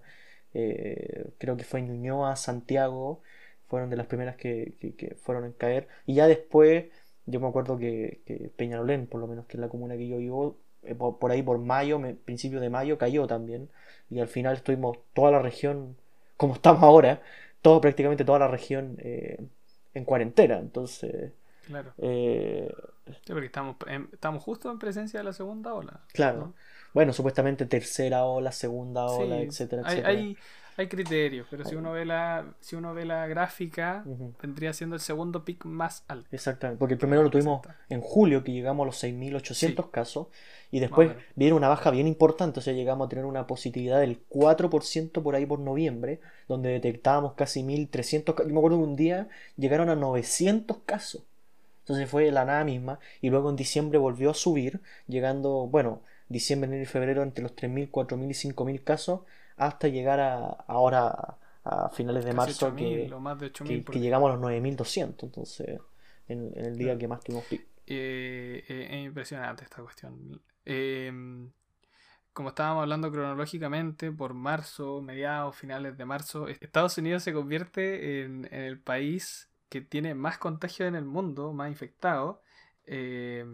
eh, creo que fue Ñuñoa, Santiago, fueron de las primeras que, que- fueron en caer. Y ya después, yo me acuerdo que, que Peñalolén, por lo menos que es la comuna que yo vivo, eh, por, por ahí por mayo, me- principio de mayo, cayó también. Y al final estuvimos toda la región, como estamos ahora, todo, prácticamente toda la región eh, en cuarentena. Entonces, Claro. eh, Sí, porque estamos, en- estamos justo en presencia de la segunda ola. claro. ¿no? Bueno, supuestamente tercera ola, segunda ola, Sí, etcétera, hay, etcétera. hay, hay criterios, pero si uno ve la, si uno ve la gráfica, Ujú. vendría siendo el segundo pic más alto. Exactamente, porque el primero lo tuvimos en julio, que llegamos a los 6.800 Sí. casos, y después Más o menos. viene una baja bien importante, o sea, llegamos a tener una positividad del 4% por ahí por noviembre, donde detectábamos casi 1.300 casos. Yo me acuerdo que un día llegaron a 900 casos. Entonces fue la nada misma, y luego en diciembre volvió a subir, llegando, bueno, diciembre, enero y febrero entre los 3.000, 4.000 y 5.000 casos, hasta llegar a ahora a finales de marzo 8.000 que, más de 8.000 que, que llegamos a los 9.200, entonces en, en el día Claro. que más tuvimos pico. Eh, eh, es impresionante esta cuestión. Eh, como estábamos hablando cronológicamente, por marzo, mediados, finales de marzo, Estados Unidos se convierte en, en el país que tiene más contagios en el mundo, más infectados. eh,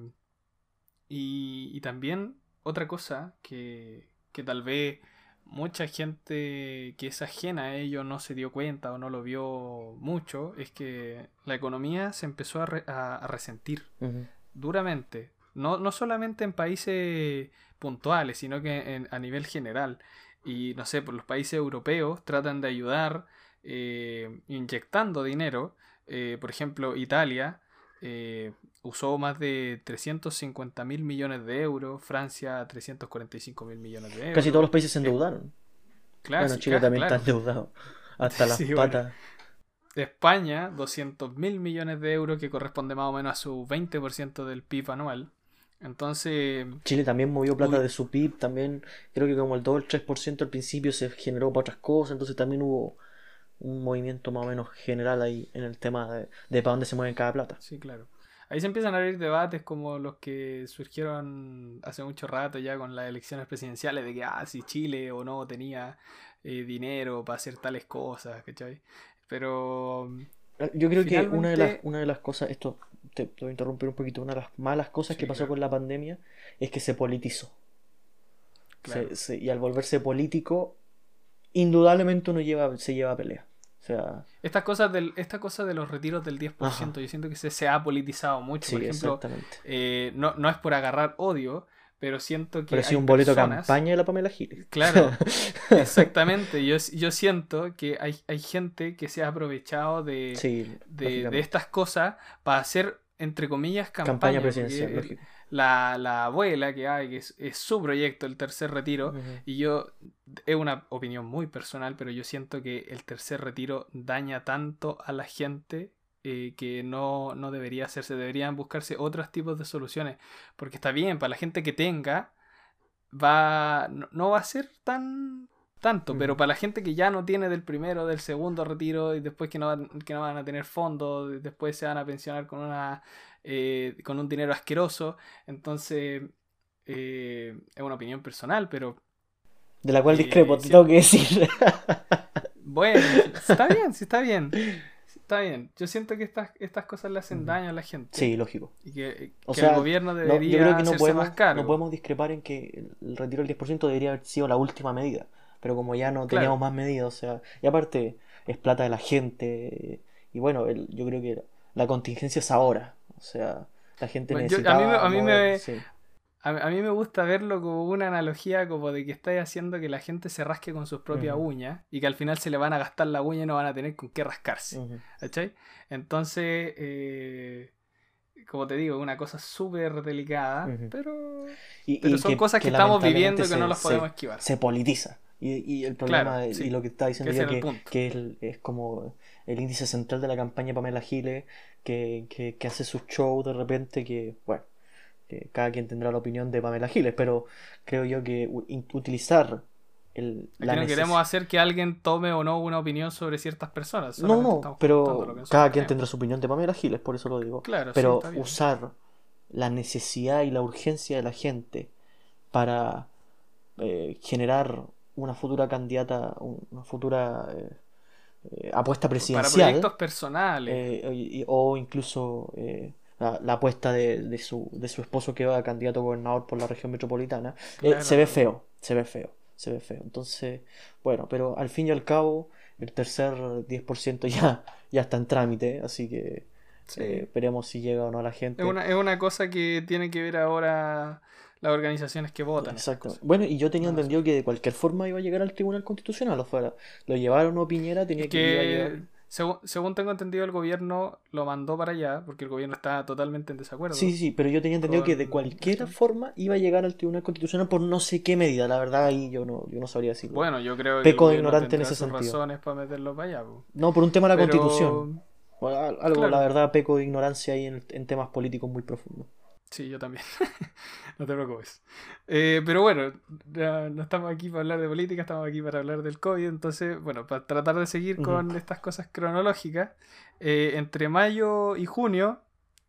y, y también otra cosa que, que tal vez mucha gente que es ajena a ello no se dio cuenta o no lo vio mucho, es que la economía se empezó a, re- a- a resentir duramente. No, no solamente en países puntuales, sino que en- a nivel general. Y no sé, por los países europeos tratan de ayudar eh, inyectando dinero. Eh, por ejemplo, Italia eh, usó más de 350 mil millones de euros, Francia 345 mil millones de euros. Casi todos los países se endeudaron. Claro, bueno, Chile también claro. está endeudado. Hasta las Sí, bueno. patas. España 200 mil millones de euros, que corresponde más o menos a su 20% del PIB anual. Entonces. Chile también movió plata de su PIB, también creo que como el 2 el 3% al principio se generó para otras cosas, entonces también hubo un movimiento más o menos general ahí en el tema de, de para dónde se mueve cada plata. Sí, claro. Ahí se empiezan a abrir debates como los que surgieron hace mucho rato ya con las elecciones presidenciales de que, ah, si Chile o no tenía eh, dinero para hacer tales cosas, ¿cachai? Pero... Yo creo que una de, las, una de las cosas, esto te, voy a interrumpir un poquito, una de las malas cosas que pasó con la pandemia es que se politizó. y al volverse político, indudablemente uno lleva, se lleva a pelea. O sea, estas cosas del, esta cosa de los retiros del 10%, yo siento que se, se ha politizado mucho. por ejemplo, eh, no, no es por agarrar odio, pero siento que. Pero hay un boleto campaña de la Pamela Giles. Claro, exactamente. Yo, yo siento que hay, hay gente que se ha aprovechado de, de, estas cosas para hacer, entre comillas, campaña, campaña presidencial la, la abuela que hay, que es, su proyecto, el tercer retiro, y yo, es una opinión muy personal, pero yo siento que el tercer retiro daña tanto a la gente eh, que no, no debería hacerse, deberían buscarse otros tipos de soluciones, porque está bien, para la gente que tenga, va, no, va a ser tan tanto, pero para la gente que ya no tiene del primero, del segundo retiro y después que no, que no van a tener fondos, después se van a pensionar con una eh, con un dinero asqueroso. Entonces, eh, es una opinión personal, pero... De la cual eh, discrepo, te tengo que decir. bueno, está bien, sí está bien. Está bien. Yo siento que estas, estas cosas le hacen daño a la gente. Sí, lógico. Y que, el gobierno debería no, yo creo que más caro. No podemos discrepar en que el retiro del 10% debería haber sido la última medida. Pero como ya no teníamos más medidas, o sea, y aparte es plata de la gente. Y bueno, yo creo que la contingencia es ahora. O sea, la gente necesita. A mí, me, a, mí me gusta verlo como una analogía como de que estáis haciendo que la gente se rasque con sus propias uñas y que al final se le van a gastar la uña y no van a tener con qué rascarse. Entonces, eh, como te digo, es una cosa súper delicada, pero, pero son cosas que, estamos viviendo y que no las podemos esquivar. Se politiza. Y, el problema, y lo que está diciendo yo, que, que es, como el índice central de la campaña Pamela Giles, que, que, hace sus shows de repente, que, bueno, que cada quien tendrá la opinión de Pamela Giles, pero creo yo que utilizar el, la no queremos hacer que alguien tome o no una opinión sobre ciertas personas. No, no, pero cada quien tendrá su opinión de Pamela Giles, por eso lo digo. Claro, pero usar la necesidad y la urgencia de la gente para eh, generar una futura candidata, una futura eh, eh, apuesta presidencial. Para proyectos personales. O incluso la, apuesta de, su, de su esposo que va a candidato a gobernador por la región metropolitana. se ve feo, se ve feo, se ve feo. Entonces, bueno, pero al fin y al cabo, el tercer 10% ya, ya está en trámite, así que veremos si llega o no a la gente. Es una, es una cosa que tiene que ver ahora las organizaciones que votan. Exacto. Bueno, y yo tenía entendido que de cualquier forma iba a llegar al Tribunal Constitucional, o fuera, lo llevaron a Piñera, tenía que, Según, tengo entendido, el gobierno lo mandó para allá, porque el gobierno está totalmente en desacuerdo. Sí, sí, pero yo tenía entendido que de cualquier forma iba a llegar al Tribunal Constitucional por no sé qué medida, la verdad ahí yo no, yo no sabría decirlo. Bueno, yo creo que Peco de ignorante en ese sentido. razones para meterlo para allá. No, por un tema de la Constitución. Algo, la verdad, peco de ignorancia ahí en temas políticos muy profundos. Sí, yo también. no te preocupes. Eh, pero bueno, no estamos aquí para hablar de política, estamos aquí para hablar del COVID. Entonces, bueno, para tratar de seguir con estas cosas cronológicas, eh, entre mayo y junio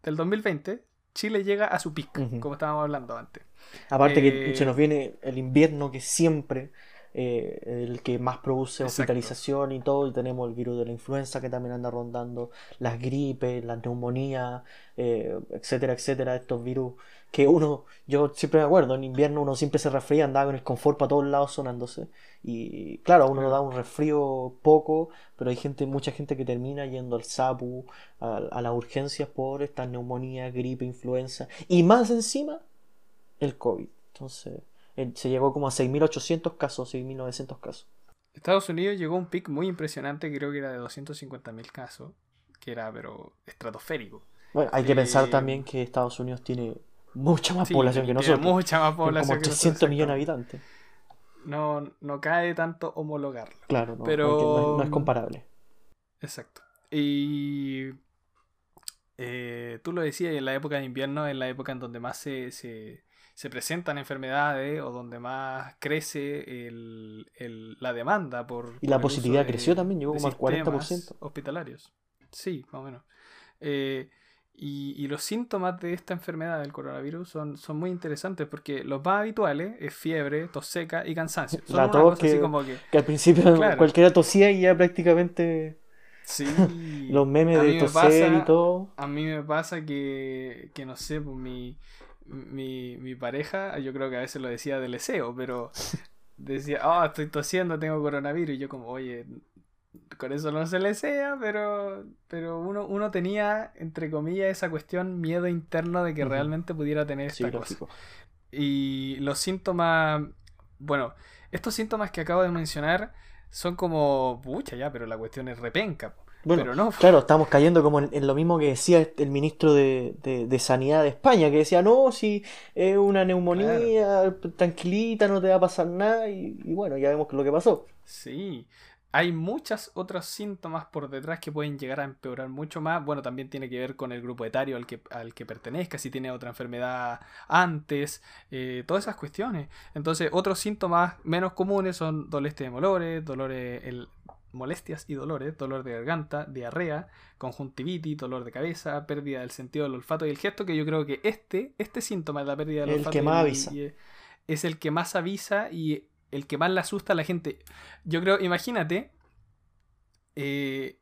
del 2020, Chile llega a su pico, como estábamos hablando antes. Aparte que se nos viene el invierno que siempre eh, el que más produce hospitalización y todo, y tenemos el virus de la influenza que también anda rondando, las gripes, la neumonía, eh, etcétera, etcétera, estos virus que uno, yo siempre me acuerdo, en invierno uno siempre se resfría, andaba con el confort para todos lados sonándose, y claro, a uno le da un resfrío poco, pero hay gente, mucha gente que termina yendo al SAPU, a, a las urgencias por esta neumonía, gripe, influenza, y más encima, el COVID. Entonces, se llegó como a 6.800 casos, 6.900 casos. Estados Unidos llegó a un pic muy impresionante, creo que era de 250.000 casos, que era pero estratosférico. Bueno, hay que pensar también que Estados Unidos tiene mucha más población que nosotros. Mucha más población. Como 300 millones de habitantes. No, no cae tanto homologarlo. Claro, no, pero... no, es, comparable. Exacto. Y eh, tú lo decías, en la época de invierno es la época en donde más se, se, se presentan enfermedades o donde más crece el, el, la demanda por... Y la por positividad de- creció también, llegó como al sistemas 40%. Hospitalarios. Sí, más o menos. Eh, y, y los síntomas de esta enfermedad del coronavirus son, son muy interesantes porque los más habituales es fiebre, tos seca y cansancio. Son La tos cosa así que- como que... Que al principio Claro. cualquiera tosía y ya prácticamente Sí. los memes de toser pasa- y todo. A mí me pasa que, que no sé, pues mi, mi, mi pareja, yo creo que a veces lo decía del deseo, pero decía, ah, estoy tosiendo, tengo coronavirus, y yo como, oye, con eso no se le sea, pero, pero uno, uno tenía, entre comillas, esa cuestión, miedo interno de que realmente pudiera tener Sí, esta cosa. Y los síntomas, bueno, estos síntomas que acabo de mencionar son como, pucha ya, pero la cuestión es repenca. po". Bueno, pero no, Claro, estamos cayendo como en, en lo mismo que decía el ministro de, de- de Sanidad de España, que decía, no, si es una neumonía, tranquilita, no te va a pasar nada, y, y bueno, ya vemos lo que pasó. Sí, hay muchos otros síntomas por detrás que pueden llegar a empeorar mucho más. Bueno, también tiene que ver con el grupo etario al que, al que pertenezca, si tiene otra enfermedad antes, eh, todas esas cuestiones. Entonces, otros síntomas menos comunes son dolores de dolores, dolores, el- molestias y dolores, dolor de garganta, diarrea, conjuntivitis, dolor de cabeza, pérdida del sentido del olfato y el gesto, que yo creo que este, este síntoma de la pérdida del El olfato que más avisa. y- es el que más avisa y el que más le asusta a la gente. Yo creo, imagínate, eh,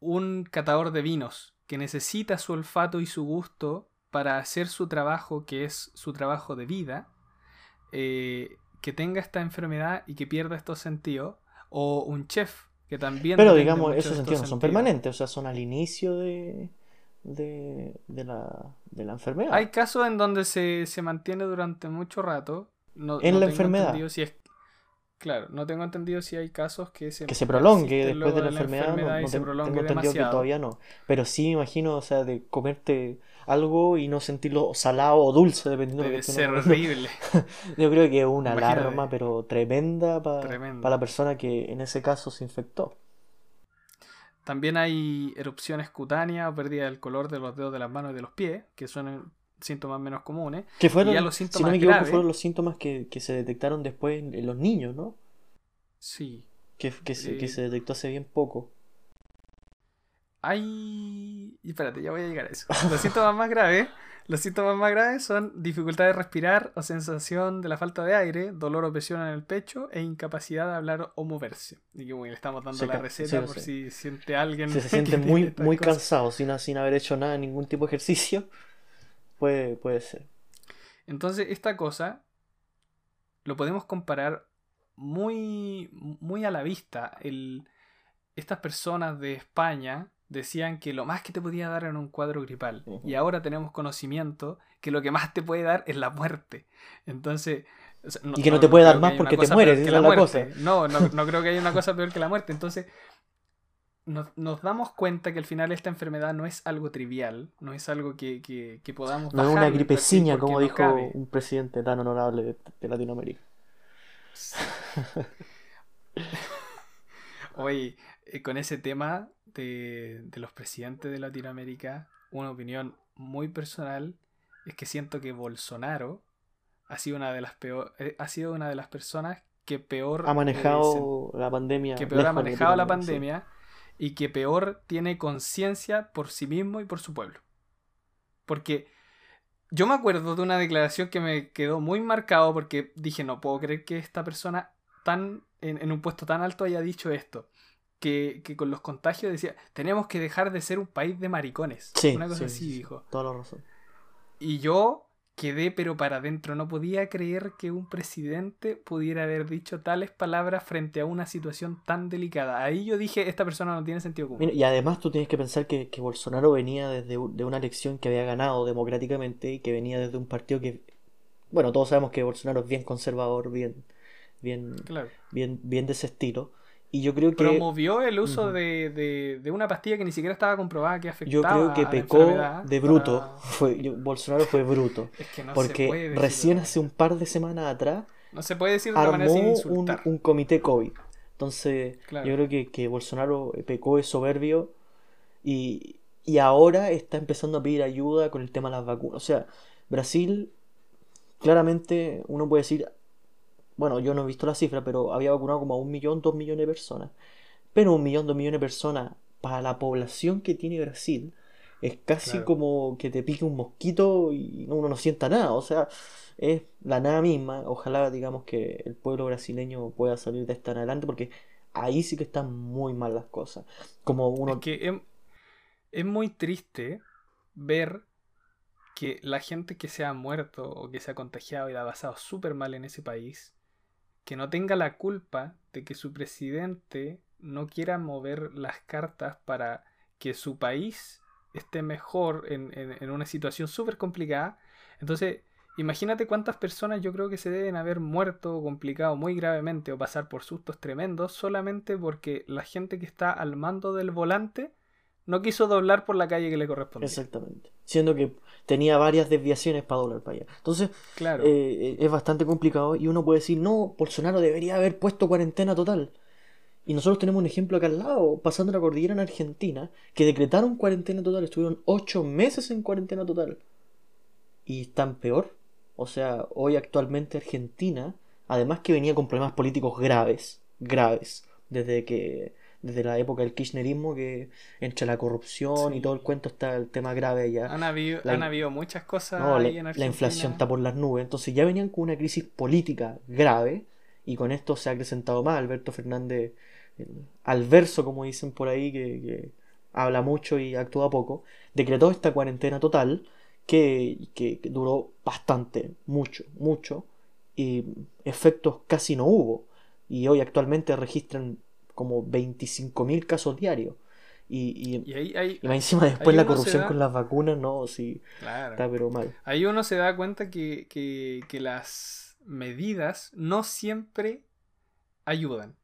un catador de vinos que necesita su olfato y su gusto para hacer su trabajo, que es su trabajo de vida, eh, que tenga esta enfermedad y que pierda estos sentidos, o un chef que también... Pero digamos, esos de sentidos no son sentidos. permanentes, o sea, son al inicio de, de, de la, de la enfermedad. Hay casos en donde se, se mantiene durante mucho rato. No, En no la enfermedad. entendido Si es, claro, no tengo entendido si hay casos que se, que se prolongue después de luego la enfermedad, no, y no se ten- prolongue tengo entendido que todavía no. Pero sí imagino, o sea, de comerte algo y no sentirlo salado o dulce, dependiendo de lo Debe que tú ser horrible. Yo creo que es una Imagínate. alarma, pero tremenda para Tremenda. la persona que en ese caso se infectó. También hay erupciones cutáneas o pérdida del color de los dedos de las manos y de los pies, que son síntomas menos comunes. Que fueron, ya los si no síntomas me equivoco, graves- fueron los síntomas que, que se detectaron después en, en los niños, ¿no? Sí. Que, que, se, que Eh, se detectó hace bien poco. Hay. y Espérate, ya voy a llegar a eso. Los síntomas más graves. Los síntomas más graves son dificultad de respirar o sensación de la falta de aire, dolor o presión en el pecho e incapacidad de hablar o moverse. Y que bueno, le estamos dando la receta sí, por sé. si siente alguien. Si se siente muy, muy cosas. cansado sin, sin haber hecho nada, ningún tipo de ejercicio, puede, puede ser. Entonces, esta cosa lo podemos comparar muy, muy a la vista. El, estas personas de España decían que lo más que te podía dar era un cuadro gripal. Y ahora tenemos conocimiento que lo que más te puede dar es la muerte. Entonces. o sea, Y que no te puede dar más porque te cosa mueres, es la muerte. No, no, no creo que haya una cosa peor que la muerte. Entonces, nos, nos damos cuenta que al final esta enfermedad no es algo trivial, no es algo que, que, que podamos No es una gripeciña, como dijo cabe. un presidente tan honorable de, de Latinoamérica. Oye, eh, con ese tema de, de los presidentes de Latinoamérica, una opinión muy personal es que siento que Bolsonaro ha sido una de las peor, eh, ha sido una de las personas que peor Ha eh, manejado la pandemia. que peor ha manejado la sí. pandemia y que peor tiene conciencia por sí mismo y por su pueblo. Porque yo me acuerdo de una declaración que me quedó muy marcado porque dije, no puedo creer que esta persona tan en, en un puesto tan alto haya dicho esto. Que, que con los contagios decía, tenemos que dejar de ser un país de maricones. Sí, una cosa sí, así sí, sí, dijo. Toda la razón. Y yo quedé pero para adentro. No podía creer que un presidente pudiera haber dicho tales palabras frente a una situación tan delicada. Ahí yo dije, esta persona no tiene sentido común. Mira, y además tú tienes que pensar que, que Bolsonaro venía desde de una elección que había ganado democráticamente y que venía desde un partido que, bueno, todos sabemos que Bolsonaro es bien conservador, bien, bien, Claro. bien, bien de ese estilo. Y yo creo que Promovió el uso de, de- de una pastilla que ni siquiera estaba comprobada que yo afectaba creo que pecó enfermedad de bruto. para- Fue, yo- Bolsonaro fue bruto. Es que no se porque puede decir recién hace un par de semanas atrás No se puede decir de otra manera sin armó un, un comité COVID Entonces, Claro. yo creo que, que Bolsonaro pecó de soberbio y, y ahora está empezando a pedir ayuda con el tema de las vacunas. O sea, Brasil, claramente uno puede decir, bueno, yo no he visto la cifra, pero había vacunado como a un millón, dos millones de personas. Pero un millón, dos millones de personas para la población que tiene Brasil es casi Claro. como que te pique un mosquito y uno no sienta nada. O sea, es la nada misma. Ojalá, digamos, que el pueblo brasileño pueda salir de esta en adelante porque ahí sí que están muy mal las cosas. Como uno... Es que es, es muy triste ver que la gente que se ha muerto o que se ha contagiado y la ha pasado súper mal en ese país, que no tenga la culpa de que su presidente no quiera mover las cartas para que su país esté mejor en, en- una situación súper complicada. Entonces, imagínate cuántas personas yo creo que se deben haber muerto o complicado muy gravemente o pasar por sustos tremendos solamente porque la gente que está al mando del volante no quiso doblar por la calle que le correspondía. Exactamente. Siendo que tenía varias desviaciones para doblar para allá. Entonces, Claro. eh, es bastante complicado y uno puede decir, no, Bolsonaro debería haber puesto cuarentena total. Y nosotros tenemos un ejemplo acá al lado, pasando la cordillera en Argentina, que decretaron cuarentena total, estuvieron ocho meses en cuarentena total. Y están peor. O sea, hoy actualmente Argentina, además que venía con problemas políticos graves, graves, desde que desde la época del kirchnerismo que entre la corrupción y todo el cuento está el tema grave allá. han, habido, la- han habido muchas cosas No, la, ahí en la Argentina. inflación está por las nubes. Entonces ya venían con una crisis política grave y con esto se ha acrecentado más. Alberto Fernández, al verso, como dicen por ahí, que, que habla mucho y actúa poco, decretó esta cuarentena total que, que- que duró bastante, mucho, mucho, y efectos casi no hubo. Y hoy actualmente registran como 25.000 casos diarios. Y, y, Y ahí, ahí- y más encima después la corrupción da- con las vacunas, no, sí, claro. está pero mal. Ahí uno se da cuenta que, que- que las medidas no siempre ayudan.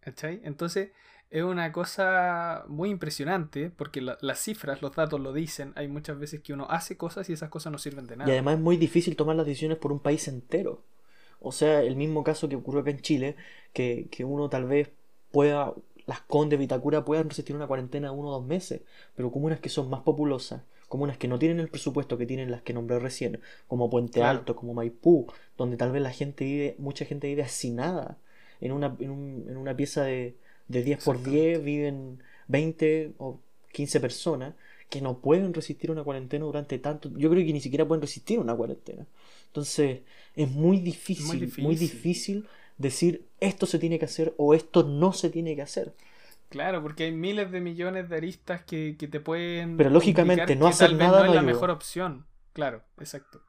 ¿Cachai? Entonces es una cosa muy impresionante porque la- las cifras, los datos lo dicen. Hay muchas veces que uno hace cosas y esas cosas no sirven de nada. Y además es muy difícil tomar las decisiones por un país entero. O sea, el mismo caso que ocurrió acá en Chile, que, que uno tal vez pueda, las Condes, Vitacura puedan resistir una cuarentena de uno o dos meses, pero comunas que son más populosas, comunas que no tienen el presupuesto que tienen las que nombré recién, como Puente Claro. Alto, como Maipú, donde tal vez la gente vive, mucha gente vive hacinada, en una, en un- en una pieza de, de 10 por 10 viven 20 o 15 personas que no pueden resistir una cuarentena durante tanto. Yo creo que ni siquiera pueden resistir una cuarentena. Entonces, es muy difícil, muy difícil. difícil, decir esto se tiene que hacer o esto no se tiene que hacer. Claro, porque hay miles de millones de aristas que, que te pueden. Pero lógicamente, no hacer tal vez nada no es no la ayuda. mejor opción. Claro, exacto.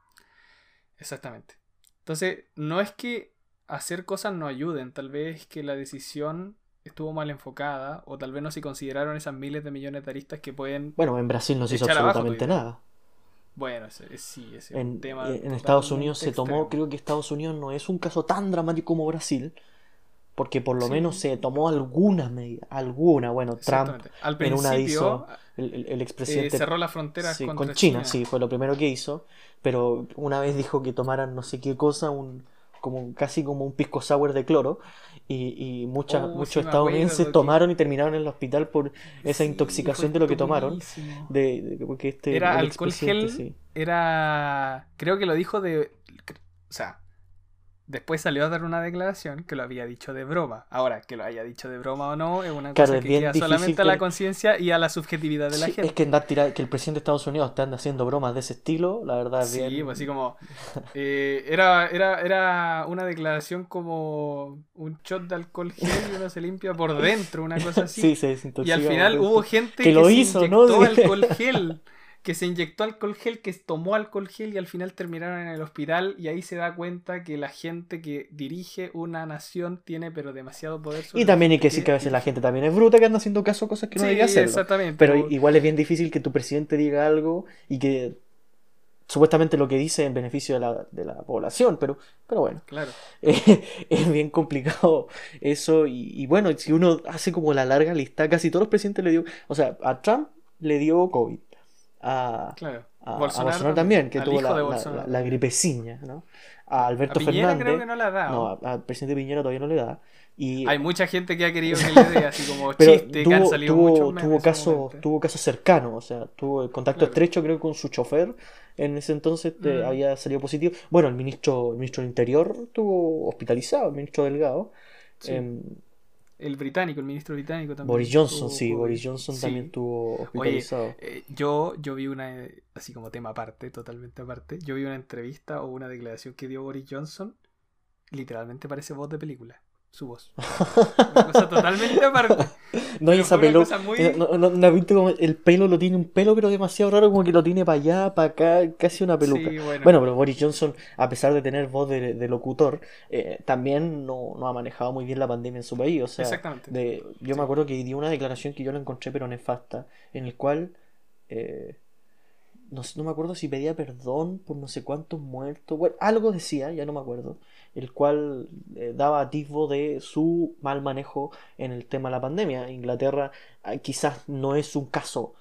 Exactamente. Entonces, no es que hacer cosas no ayuden, tal vez que la decisión estuvo mal enfocada, o tal vez no se consideraron esas miles de millones de aristas que pueden. Bueno, en Brasil no se hizo abajo absolutamente idea. nada. Bueno, ese- es- sí, ese es un En, tema. en Estados Unidos se tomó, creo que Estados Unidos no es un caso tan dramático como Brasil, porque por lo Sí. menos se tomó algunas medidas, alguna, bueno, Trump. Al en principio una hizo el, el- el eh, expresidente cerró las fronteras Sí, con China, sí, fue lo primero que hizo. Pero una vez dijo que tomaran no sé qué cosa, un, como casi como un pisco sour de cloro. Y, y muchas, Oh, muchos estadounidenses que- tomaron y terminaron en el hospital por esa Sí, intoxicación de lo que tomaron. De, de- porque este, Era alcohol gel. sí. Era. Creo que lo dijo de. O sea. Después salió a dar una declaración que lo había dicho de broma. Ahora, que lo haya dicho de broma o no, es una Claro, cosa es que queda solamente a la conciencia y a la subjetividad de la Sí, gente. es que andar tira- que el presidente de Estados Unidos anda haciendo bromas de ese estilo, la verdad es Sí, bien. pues así como. eh, era, era, era una declaración como un shot de alcohol gel y uno se limpia por dentro, una cosa así. Sí, se y al final hubo gente Que que, lo se inyectó Sí. alcohol gel. Que se inyectó alcohol gel, que tomó alcohol gel y al final terminaron en el hospital. Y ahí se da cuenta que la gente que dirige una nación tiene, pero demasiado poder. sobre Y también hay que decir que a veces la gente también es bruta que anda haciendo caso a cosas que no Sí, debería hacerlo. exactamente. Pero igual es bien difícil que tu presidente diga algo y que supuestamente lo que dice en beneficio de la, de la población, pero, pero bueno, Claro. es bien complicado eso y, y bueno, si uno hace como la larga lista, casi todos los presidentes le dio, o sea, a Trump le dio COVID, a, Claro. a- a Bolsonaro Bolsonaro, también, que tuvo la, la- gripeciña, ¿no? A A Alberto Piñera Fernández. creo que no la ha dado. No, a- al presidente Piñera todavía no le da. Y, Hay mucha gente que ha querido que le dé así como chiste, que han tuvo, salido tuvo, muchos tuvo casos tuvo casos cercanos, o sea, tuvo el contacto Claro. estrecho creo con su chofer en ese entonces eh, Mm. había salido positivo. Bueno, el ministro, el ministro del Interior estuvo hospitalizado, el ministro Delgado. Sí. Em, El británico, el ministro británico también. Boris Johnson, tuvo sí. Boris Johnson Sí. también Oye, hospitalizado. eh, yo, yo vi una, eh, así como tema aparte, totalmente aparte, yo vi una entrevista o una declaración que dio Boris Johnson, literalmente parece voz de película, su voz. Una cosa totalmente aparte. No hay esa pelo. muy- eh, No, como el pelo lo tiene un pelo, pero demasiado raro, como que lo tiene para allá, para acá, casi una peluca. Sí, bueno. Bueno, pero Boris Johnson, a pesar de tener voz de, de locutor, eh, también no, no ha manejado muy bien la pandemia en su país. O sea, Exactamente. de, yo Sí. me acuerdo que dio una declaración que yo la encontré, pero nefasta, en el cual eh, no, no me acuerdo si pedía perdón por no sé cuántos muertos. Bueno, algo decía, ya no me acuerdo, el cual eh, daba atisbo de su mal manejo en el tema de la pandemia. Inglaterra ah, quizás no es un caso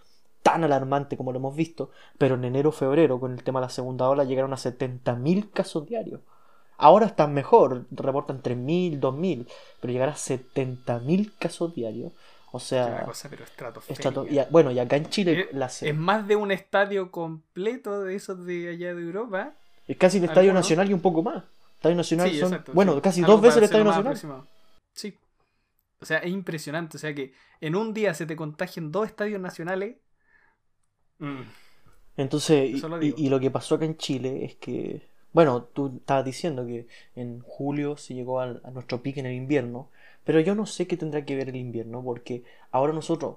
tan alarmante como lo hemos visto, pero en enero febrero con el tema de la segunda ola llegaron a 70.000 casos diarios. Ahora están mejor, reportan 3.000, 2.000, pero llegar a 70.000 casos diarios. O Es una sea, cosa, pero estrato- y a- bueno, y acá en Chile Es- la se- Es más de un estadio completo de esos de allá de Europa. es casi el Estadio algunos. Nacional y un poco más. Estadio Nacional Sí, son, exacto, bueno, sí. casi Algo dos veces el Estadio Nacional. aproximado. Sí. O sea, es impresionante. O sea que en un día se te contagien dos estadios nacionales. Mm. Entonces, lo y- y lo que pasó acá en Chile es que, bueno, tú estabas diciendo que en julio se llegó al- a nuestro pico en el invierno, pero yo no sé qué tendrá que ver el invierno, porque ahora nosotros,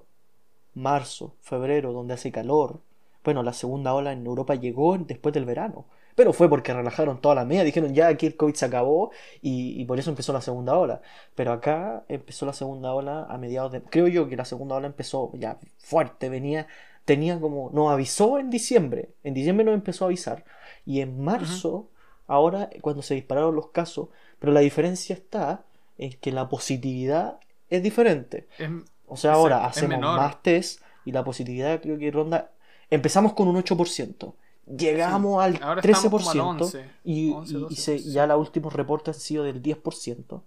marzo, febrero, donde hace calor, bueno, la segunda ola en Europa llegó después del verano, pero fue porque relajaron toda la media, dijeron ya aquí el COVID se acabó y, y por eso empezó la segunda ola, pero acá empezó la segunda ola a mediados de, creo yo que la segunda ola empezó ya fuerte, venía tenía como, nos avisó en diciembre, en diciembre nos empezó a avisar, y en marzo, ahora cuando se dispararon los casos, pero la diferencia está en que la positividad es diferente. Es- O sea, ahora es hacemos más test y la positividad creo que ronda, empezamos con un 8%, llegamos al Ahora 13% estamos como al 11, y, 11, y- y 12%. se- ya los últimos reportes han sido del 10%,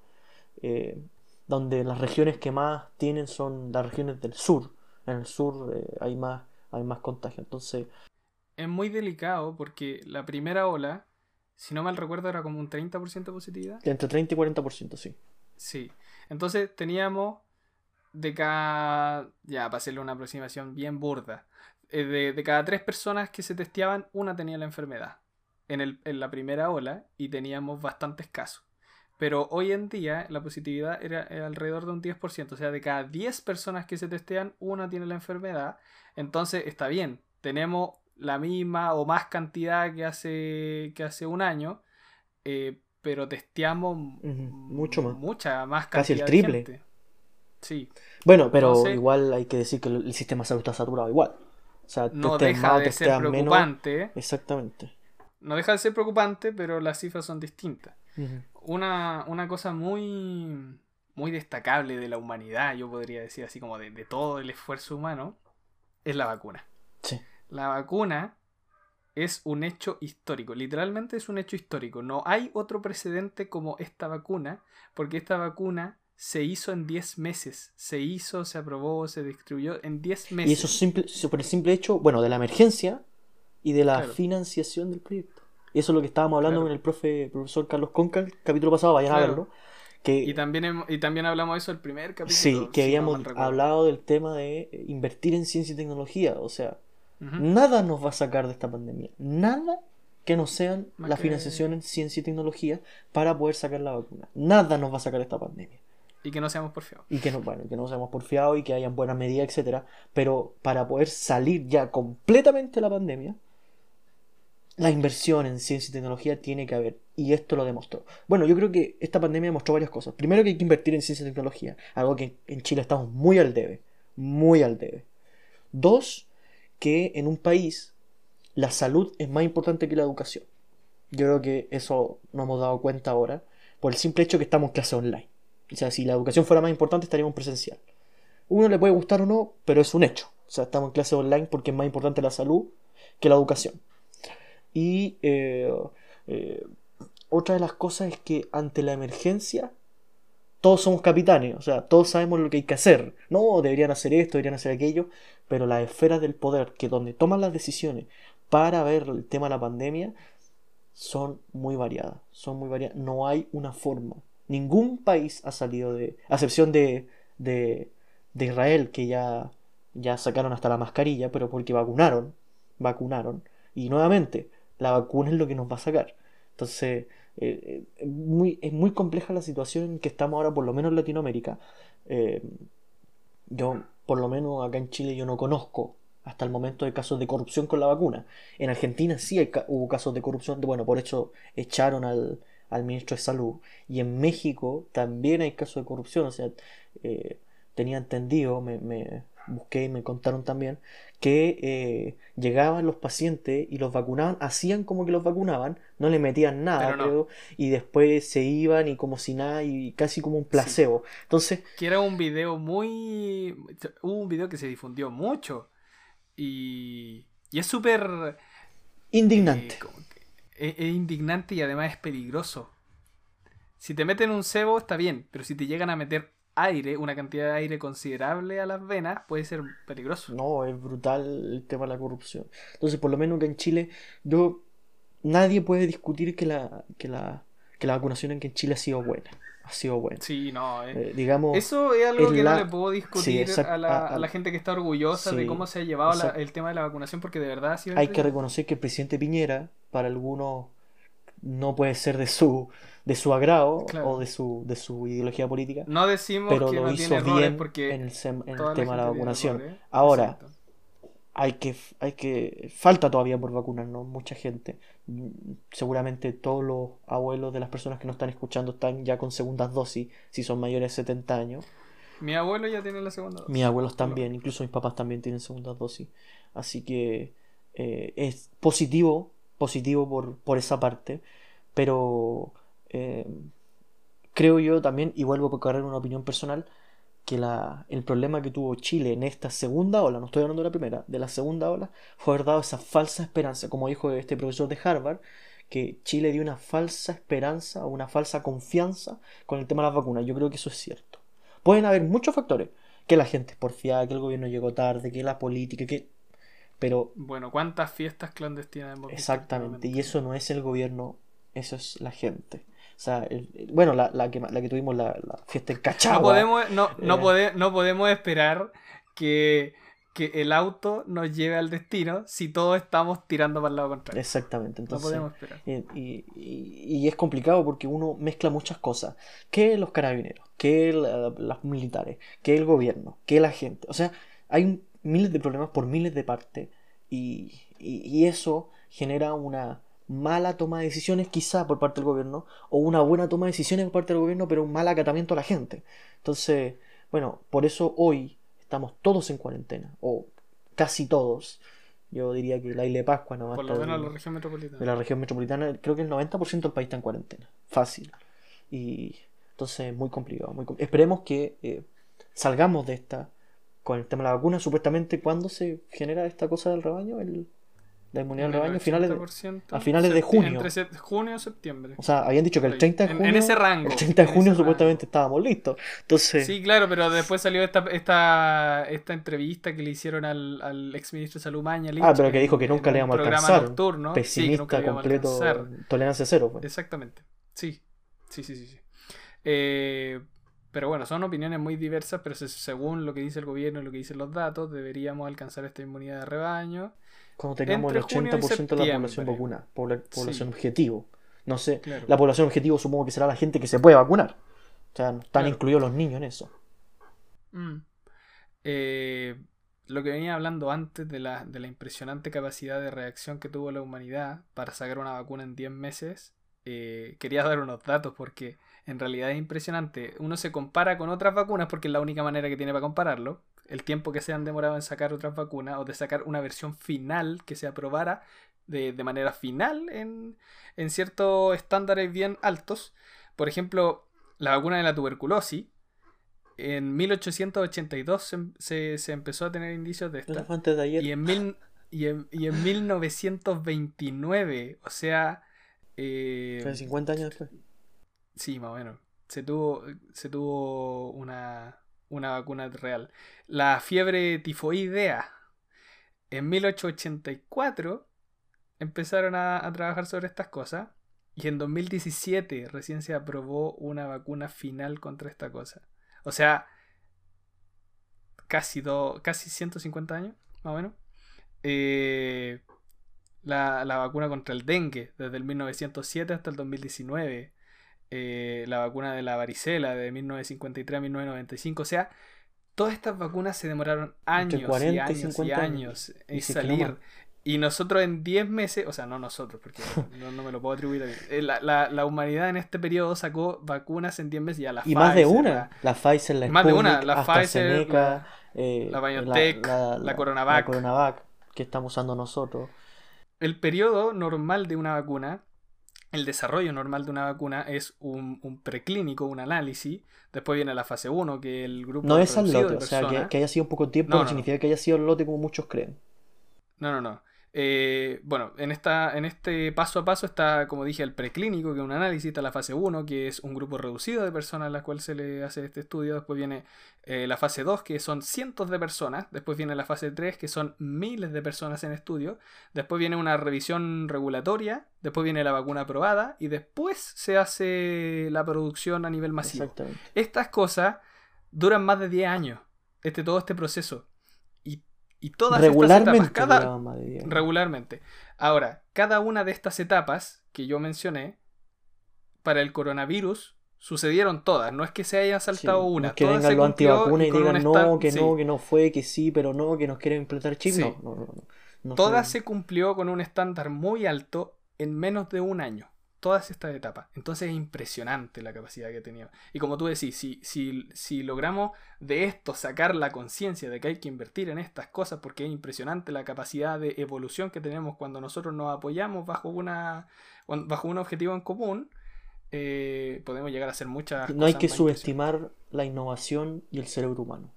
eh, donde las regiones que más tienen son las regiones del sur. En el sur eh, hay más hay más contagio. Entonces, es muy delicado porque la primera ola, si no mal recuerdo, era como un 30% de positividad. entre 30 y 40%, sí. Sí. Entonces teníamos de cada. Ya, para hacerle una aproximación bien burda. eh, De, de cada tres personas que se testeaban, una tenía la enfermedad. En, el, en la primera ola y teníamos bastantes casos. Pero hoy en día la positividad era alrededor de un 10%. O sea, de cada 10 personas que se testean, una tiene la enfermedad. Entonces está bien. Tenemos la misma o más cantidad que hace, que hace un año. eh, pero testeamos mucho más. Mucha más Casi el cantidad de triple. gente. Sí. Bueno, pero Entonces- igual hay que decir que el sistema de salud está saturado igual. O sea, No deja más de ser menos. preocupante. Exactamente. No deja de ser preocupante, pero las cifras son distintas. Una, una cosa muy, muy destacable de la humanidad, yo podría decir así como de, de todo el esfuerzo humano, es la vacuna. Sí. La vacuna es un hecho histórico, literalmente es un hecho histórico. No hay otro precedente como esta vacuna, porque esta vacuna se hizo en 10 meses. Se hizo, se aprobó, se distribuyó en 10 meses. Y eso simple, por el simple hecho, bueno, de la emergencia y de la Claro. financiación del proyecto. Y eso es lo que estábamos hablando Claro. con el profe, profesor Carlos Conca, el capítulo pasado, vayan a verlo. Que, Y también, hemos- y también hablamos de eso el primer capítulo. sí, que habíamos hablado del tema de eh, invertir en ciencia y tecnología. O sea, Nada nos va a sacar de esta pandemia. Nada que no sean Más la financiación en ciencia y tecnología para poder sacar la vacuna. Nada nos va a sacar de esta pandemia. Y que no seamos porfiados. y que no, bueno, que no seamos porfiados y que hayan buenas medidas, etcétera, pero para poder salir ya completamente de la pandemia, la inversión en ciencia y tecnología tiene que haber, y esto lo demostró. Bueno, yo creo que esta pandemia demostró varias cosas. Primero que hay que invertir en ciencia y tecnología, algo que en Chile estamos muy al debe, muy al debe. Dos, que en un país la salud es más importante que la educación. Yo creo que eso nos hemos dado cuenta ahora por el simple hecho que estamos en clase online. O sea, si la educación fuera más importante estaríamos presencial. Uno le puede gustar o no, pero es un hecho. O sea, estamos en clase online porque es más importante la salud que la educación. Y eh, eh, otra de las cosas es que ante la emergencia todos somos capitanes, o sea, todos sabemos lo que hay que hacer. No, deberían hacer esto, deberían hacer aquello, pero las esferas del poder, que donde toman las decisiones para ver el tema de la pandemia, son muy variadas, son muy variadas. No hay una forma. Ningún país ha salido de, a excepción de, de, de Israel, que ya, ya sacaron hasta la mascarilla, pero porque vacunaron, vacunaron. Y nuevamente, la vacuna es lo que nos va a sacar. Entonces, eh, eh, muy, es muy compleja la situación en que estamos ahora, por lo menos en Latinoamérica. Eh, yo, por lo menos acá en Chile, yo no conozco hasta el momento de casos de corrupción con la vacuna. En Argentina sí hubo casos de corrupción, bueno, por eso echaron al, al, ministro de Salud. Y en México también hay casos de corrupción, o sea, tenía entendido, me, busqué y me contaron también, que eh, llegaban los pacientes y los vacunaban, hacían como que los vacunaban, no le metían nada, y después se iban y como si nada, y casi como un placebo. Entonces. Que era un video muy. Hubo un video que se difundió mucho. Y. Y es súper. Indignante. Eh, es, indignante y además es peligroso. Si te meten un cebo está bien, pero si te llegan a meter aire, una cantidad de aire considerable a las venas, puede ser peligroso. No, es brutal el tema de la corrupción. Entonces, por lo menos que en Chile, yo nadie puede discutir que la, que la, que la vacunación en Chile ha sido buena. Ha sido buena. Sí, no, eh, eh, digamos. Eso es algo que no le puedo discutir a, la, gente que está orgullosa de cómo se ha llevado el tema de la vacunación, porque de verdad ha sido. Hay que reconocer que el presidente Piñera, para algunos, no puede ser de su de su agrado o de su, de su ideología política. No decimos pero que lo no hizo bien porque en el, tema de la vacunación. Ahora, hay que, hay que. Falta todavía por vacunarnos, mucha gente. Seguramente todos los abuelos de las personas que nos están escuchando están ya con segundas dosis, si son mayores de 70 años. Mi abuelo ya tiene la segunda dosis. Mis abuelos también, incluso mis papás también tienen segundas dosis. Así que eh, es positivo, positivo por, por esa parte, pero eh, creo yo también, y vuelvo a correr una opinión personal, que la, el problema que tuvo Chile en esta segunda ola, no estoy hablando de la primera, de la segunda ola, fue haber dado esa falsa esperanza, como dijo este profesor de Harvard, que Chile dio una falsa esperanza o una falsa confianza con el tema de las vacunas. Yo creo que eso es cierto. Pueden haber muchos factores, que la gente es porfiada, que el gobierno llegó tarde, que la política, que... Pero... Bueno, ¿cuántas fiestas clandestinas hemos Exactamente, y eso no es el gobierno, eso es la gente. O sea, bueno, la, la, que, la que tuvimos la, fiesta en Cachagua. No podemos, no, no, eh. no podemos esperar que, que, el auto nos lleve al destino si todos estamos tirando para el lado contrario. Exactamente. Entonces, no podemos esperar. Y, y, es complicado porque uno mezcla muchas cosas. Que los carabineros, que los militares, que el gobierno, que la gente. O sea, hay miles de problemas por miles de partes y, y eso genera una mala toma de decisiones quizá por parte del gobierno o una buena toma de decisiones por parte del gobierno pero un mal acatamiento a la gente. Entonces, bueno, por eso hoy estamos todos en cuarentena o casi todos. Yo diría que la isla de Pascua no va Por lo menos de la región metropolitana. De la región metropolitana, creo que el 90% del país está en cuarentena. Fácil. Y entonces, muy complicado. Muy Esperemos que eh, salgamos de esta con el tema de la vacuna. Supuestamente, ¿cuándo se genera esta cosa del rebaño? El la inmunidad del rebaño a finales de, a finales de junio. Entre junio y septiembre. O sea, habían dicho que el 30 de junio. En, ese rango. El 30 de junio supuestamente estábamos listos. Entonces... Sí, claro, pero después salió esta, esta, esta entrevista que le hicieron al, al ex ministro de Salud Maña. ah, pero que dijo que nunca le íbamos a alcanzar. Nocturno. Pesimista completo, tolerancia cero. Pues. Exactamente. Sí, sí, sí, sí. sí. Eh, pero bueno, son opiniones muy diversas, pero según lo que dice el gobierno y lo que dicen los datos, deberíamos alcanzar esta inmunidad de rebaño cuando tengamos el 80% de la población vacuna, población objetivo. No sé, la población objetivo supongo que será la gente que se puede vacunar. O sea, están incluidos los niños en eso. Mm. Eh, lo que venía hablando antes de la, de la, impresionante capacidad de reacción que tuvo la humanidad para sacar una vacuna en 10 meses, eh, quería dar unos datos porque en realidad es impresionante. Uno se compara con otras vacunas porque es la única manera que tiene para compararlo el tiempo que se han demorado en sacar otras vacunas o de sacar una versión final que se aprobara de, manera final en, en ciertos estándares bien altos. Por ejemplo, la vacuna de la tuberculosis en 1882 se, se, se empezó a tener indicios de esta. de ayer. Y en, mil, y, en, y en 1929, o sea... eh, Fue 50 años después. Sí, más o menos. Se tuvo, se tuvo una, una vacuna real. La fiebre tifoidea. En 1884 empezaron a, a trabajar sobre estas cosas. Y en 2017 recién se aprobó una vacuna final contra esta cosa. O sea, casi, do- casi 150 años, más o menos. Eh, la, la vacuna contra el dengue, desde el 1907 hasta el 2019 eh, la vacuna de la varicela de 1953 a 1995. O sea, todas estas vacunas se demoraron años 40 y años y 50 años. en Y salir. Y nosotros en 10 meses, o sea, no nosotros, porque no, no me lo puedo atribuir a mí. Eh, La, la- la humanidad en este periodo sacó vacunas en 10 meses y a la Y más de una. la- La Pfizer, la Más de una, la Pfizer, eh, la BioNTech, la Coronavac. la Coronavac, que estamos usando nosotros. El periodo normal de una vacuna, el desarrollo normal de una vacuna es un, un preclínico, un análisis. Después viene la fase 1, que el grupo No es al lote, o sea, que, haya sido un poco tiempo No, no, no, significa que haya sido el lote como muchos creen. No, no, no. Eh, bueno, en, esta, en este paso a paso está, como dije, el preclínico, que es un análisis, está la fase 1, que es un grupo reducido de personas a las cuales se le hace este estudio. Después viene eh, la fase 2, que son cientos de personas. Después viene la fase 3, que son miles de personas en estudio. Después viene una revisión regulatoria. Después viene la vacuna aprobada. Y después se hace la producción a nivel masivo. Exactamente. Estas cosas duran más de 10 años. Este, todo este proceso. Y, todas estas Regularmente etapas, cada, duraban más de 10 años. regularmente. Ahora, cada una de estas etapas que yo mencioné para el coronavirus sucedieron todas. No es que se hayan Sí, saltado no una. es que todas vengan los antivacunas y digan no, que sí. no, que no fue, que sí, pero no, que nos quieren implantar chip. Sí. No, no, no, no, no Todas fue- se cumplió con un estándar muy alto en menos de un año. Todas estas etapas. Entonces es impresionante la capacidad que ha tenido. Y como tú decís, si, si, si logramos de esto sacar la conciencia de que hay que invertir en estas cosas, porque es impresionante la capacidad de evolución que tenemos cuando nosotros nos apoyamos bajo, una, bajo un objetivo en común, eh, podemos llegar a hacer muchas No hay cosas que más subestimar la innovación y el cerebro humano.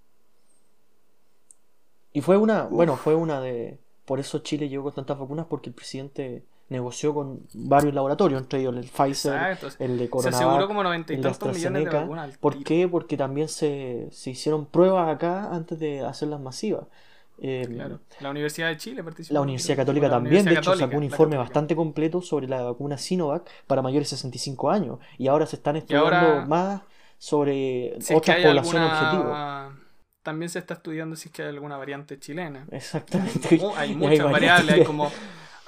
Y fue una, bueno, fue una de... Por eso Chile llegó con tantas vacunas, porque el presidente negoció con varios laboratorios, entre ellos el Pfizer, Exacto. el de Se Coronavac, aseguró como 90 y tantos millones de AstraZeneca. vacunas. ¿Por qué? Porque también se, se hicieron pruebas acá antes de hacerlas masivas. Eh, Claro. La Universidad de Chile participó. La Universidad. Católica la también, de hecho, Católica, sacó un informe bastante completo sobre la vacuna Sinovac para mayores de 65 años. Y ahora se están estudiando ahora- más sobre Si otras poblaciones alguna- objetivo. También se está estudiando si es que hay alguna variante chilena. Exactamente. Hay muchas variables, hay como,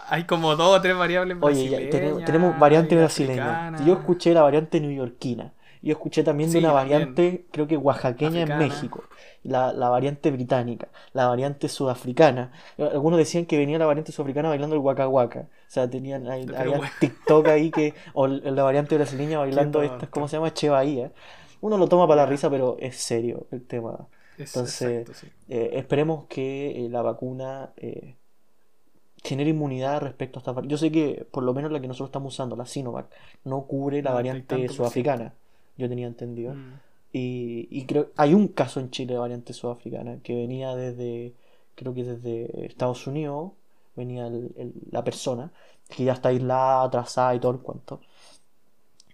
hay como dos o tres variables Oye, brasileñas. tenemos, tenemos variante brasileña. Yo escuché la variante neoyorquina. Yo escuché también de una también. variante, creo que oaxaqueña Africana. en México. La, la variante británica, la variante sudafricana. Algunos decían que venía la variante sudafricana bailando el waka waka. O sea, tenían hay, Pero había bueno. TikTok ahí que. O la variante brasileña bailando estas. ¿cómo se llama? Che Bahía. Uno lo toma para la risa, pero es serio el tema. Es- Entonces, exacto, sí. Eh, esperemos que eh, la vacuna eh, genere inmunidad respecto a esta variante. Yo sé que por lo menos la que nosotros estamos usando, la Sinovac, no cubre la Noventa y variante sudafricana. Yo tenía entendido. Mm. Y, y creo hay un caso en Chile de variante sudafricana que venía desde, creo que desde Estados Unidos, venía el- el- la persona, que ya está aislada, atrasada y todo el cuento.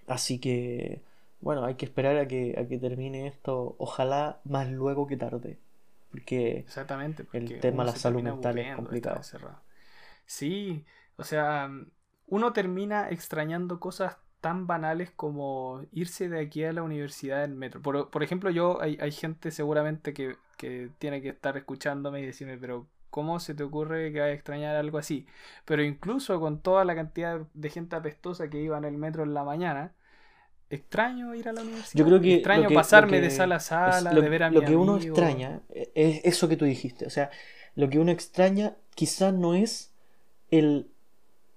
Así que, bueno, hay que esperar a que, a que termine esto, ojalá más luego que tarde. Porque Exactamente. el porque tema de la salud mental es complicado. Sí, o sea, uno termina extrañando cosas tan banales como irse de aquí a la universidad en metro. Por, por ejemplo, yo, hay, hay gente seguramente que, que tiene que estar escuchándome y decirme, pero ¿cómo se te ocurre que vaya a extrañar algo así? Pero incluso con toda la cantidad de gente apestosa que iba en el metro en la mañana, extraño ir a la universidad. Yo creo que extraño lo que- pasarme lo de sala a es- sala, lo, de ver a lo mi que uno extraña es eso que tú dijiste. O sea, lo que uno extraña quizás no es el,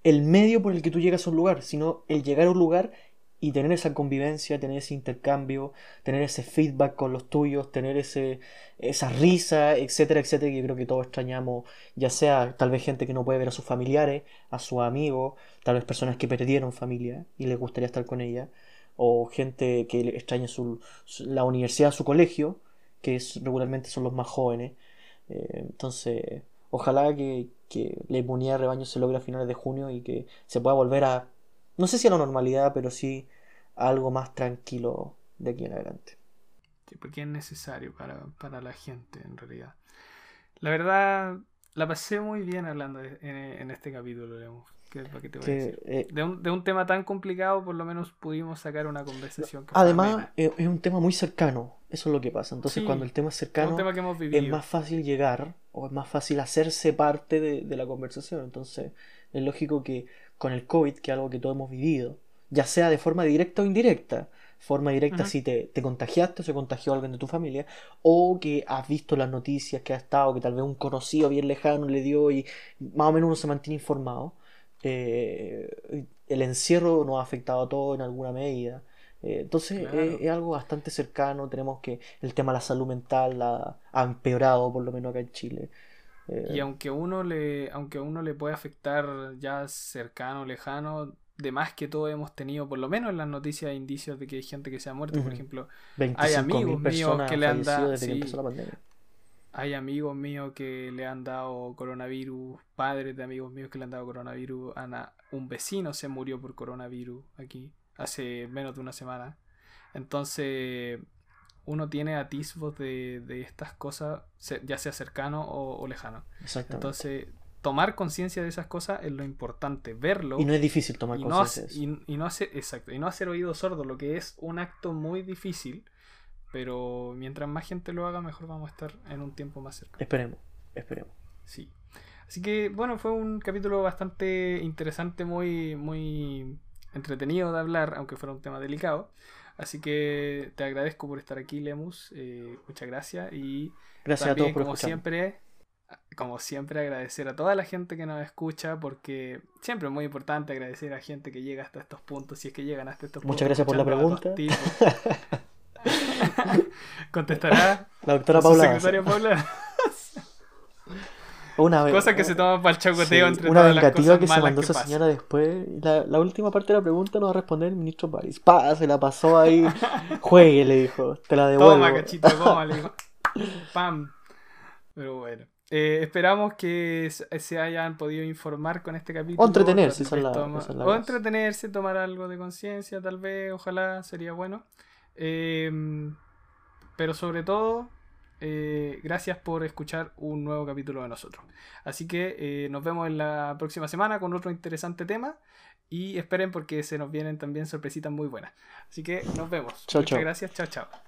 el medio por el que tú llegas a un lugar, sino el llegar a un lugar y tener esa convivencia, tener ese intercambio, tener ese feedback con los tuyos, tener ese, esa risa, etcétera, etcétera, que creo que todos extrañamos, ya sea tal vez gente que no puede ver a sus familiares, a sus amigos, tal vez personas que perdieron familia y les gustaría estar con ella, o gente que extraña su, la universidad, su colegio, que es, regularmente son los más jóvenes. Eh, entonces, ojalá que, que, la inmunidad de rebaño se logre a finales de junio y que se pueda volver a, no sé si a la normalidad, pero sí a algo más tranquilo de aquí en adelante. Sí, porque es necesario para, para la gente, en realidad. La verdad, la pasé muy bien hablando en, este capítulo, de, un, tema tan complicado, por lo menos pudimos sacar una conversación. Además, es, un tema muy cercano, eso es lo que pasa. Entonces, cuando el tema es cercano, es, más fácil llegar o es más fácil hacerse parte de, la conversación. Entonces, es lógico que con el COVID, que es algo que todos hemos vivido, ya sea de forma directa o indirecta, forma directa si te, te, contagiaste o se contagió alguien de tu familia, o que has visto las noticias que ha estado, que tal vez un conocido bien lejano le dio y más o menos uno se mantiene informado. Eh, el encierro nos ha afectado a todos en alguna medida. Eh, entonces es, algo bastante cercano, tenemos que el tema de la salud mental ha, empeorado por lo menos acá en Chile. Eh, y aunque uno le, aunque uno le puede afectar ya cercano, lejano, de más que todos hemos tenido, por lo menos en las noticias, indicios de que hay gente que se ha muerto. Por ejemplo, hay amigos míos que le han dado. hay amigos míos que le han dado coronavirus, padres de amigos míos que le han dado coronavirus. Ana, un vecino se murió por coronavirus aquí hace menos de una semana. Entonces, uno tiene atisbos de, de estas cosas, ya sea cercano o, o lejano. Entonces, tomar conciencia de esas cosas es lo importante, verlo. Y no es difícil tomar conciencia. y, no hacer, exacto, y no hacer oído sordo, lo que es un acto muy difícil, pero mientras más gente lo haga, mejor vamos a estar en un tiempo más cerca. Esperemos, esperemos. Sí. Así que bueno, fue un capítulo bastante interesante, muy, muy entretenido de hablar, aunque fuera un tema delicado. Así que te agradezco por estar aquí, Lemus. Eh, muchas gracias. Y gracias a todos por como siempre, como siempre, agradecer a toda la gente que nos escucha, porque siempre es muy importante agradecer a gente que llega hasta estos puntos, si es que llegan hasta estos puntos. Muchas gracias por la pregunta. Contestará la doctora Paula. Secretaria Paula. Una vez, Cosa que se toma para el chacoteo entre una todas las cosas que se mandó esa señora después. La, la, última parte de la pregunta no va a responder el ministro París. Pa, se la pasó ahí. Juegue, le dijo. Te la devuelvo. Toma, cachito, toma, le dijo. Pam. Pero bueno. Eh, esperamos que se hayan podido informar con este capítulo. O entretenerse, O entretenerse, tomar algo de conciencia, tal vez, ojalá, sería bueno. Em, pero sobre todo, eh, gracias por escuchar un nuevo capítulo de nosotros. Así que eh, nos vemos en la próxima semana con otro interesante tema. Y esperen porque se nos vienen también sorpresitas muy buenas. Así que nos vemos. Muchas gracias. Chao, chao.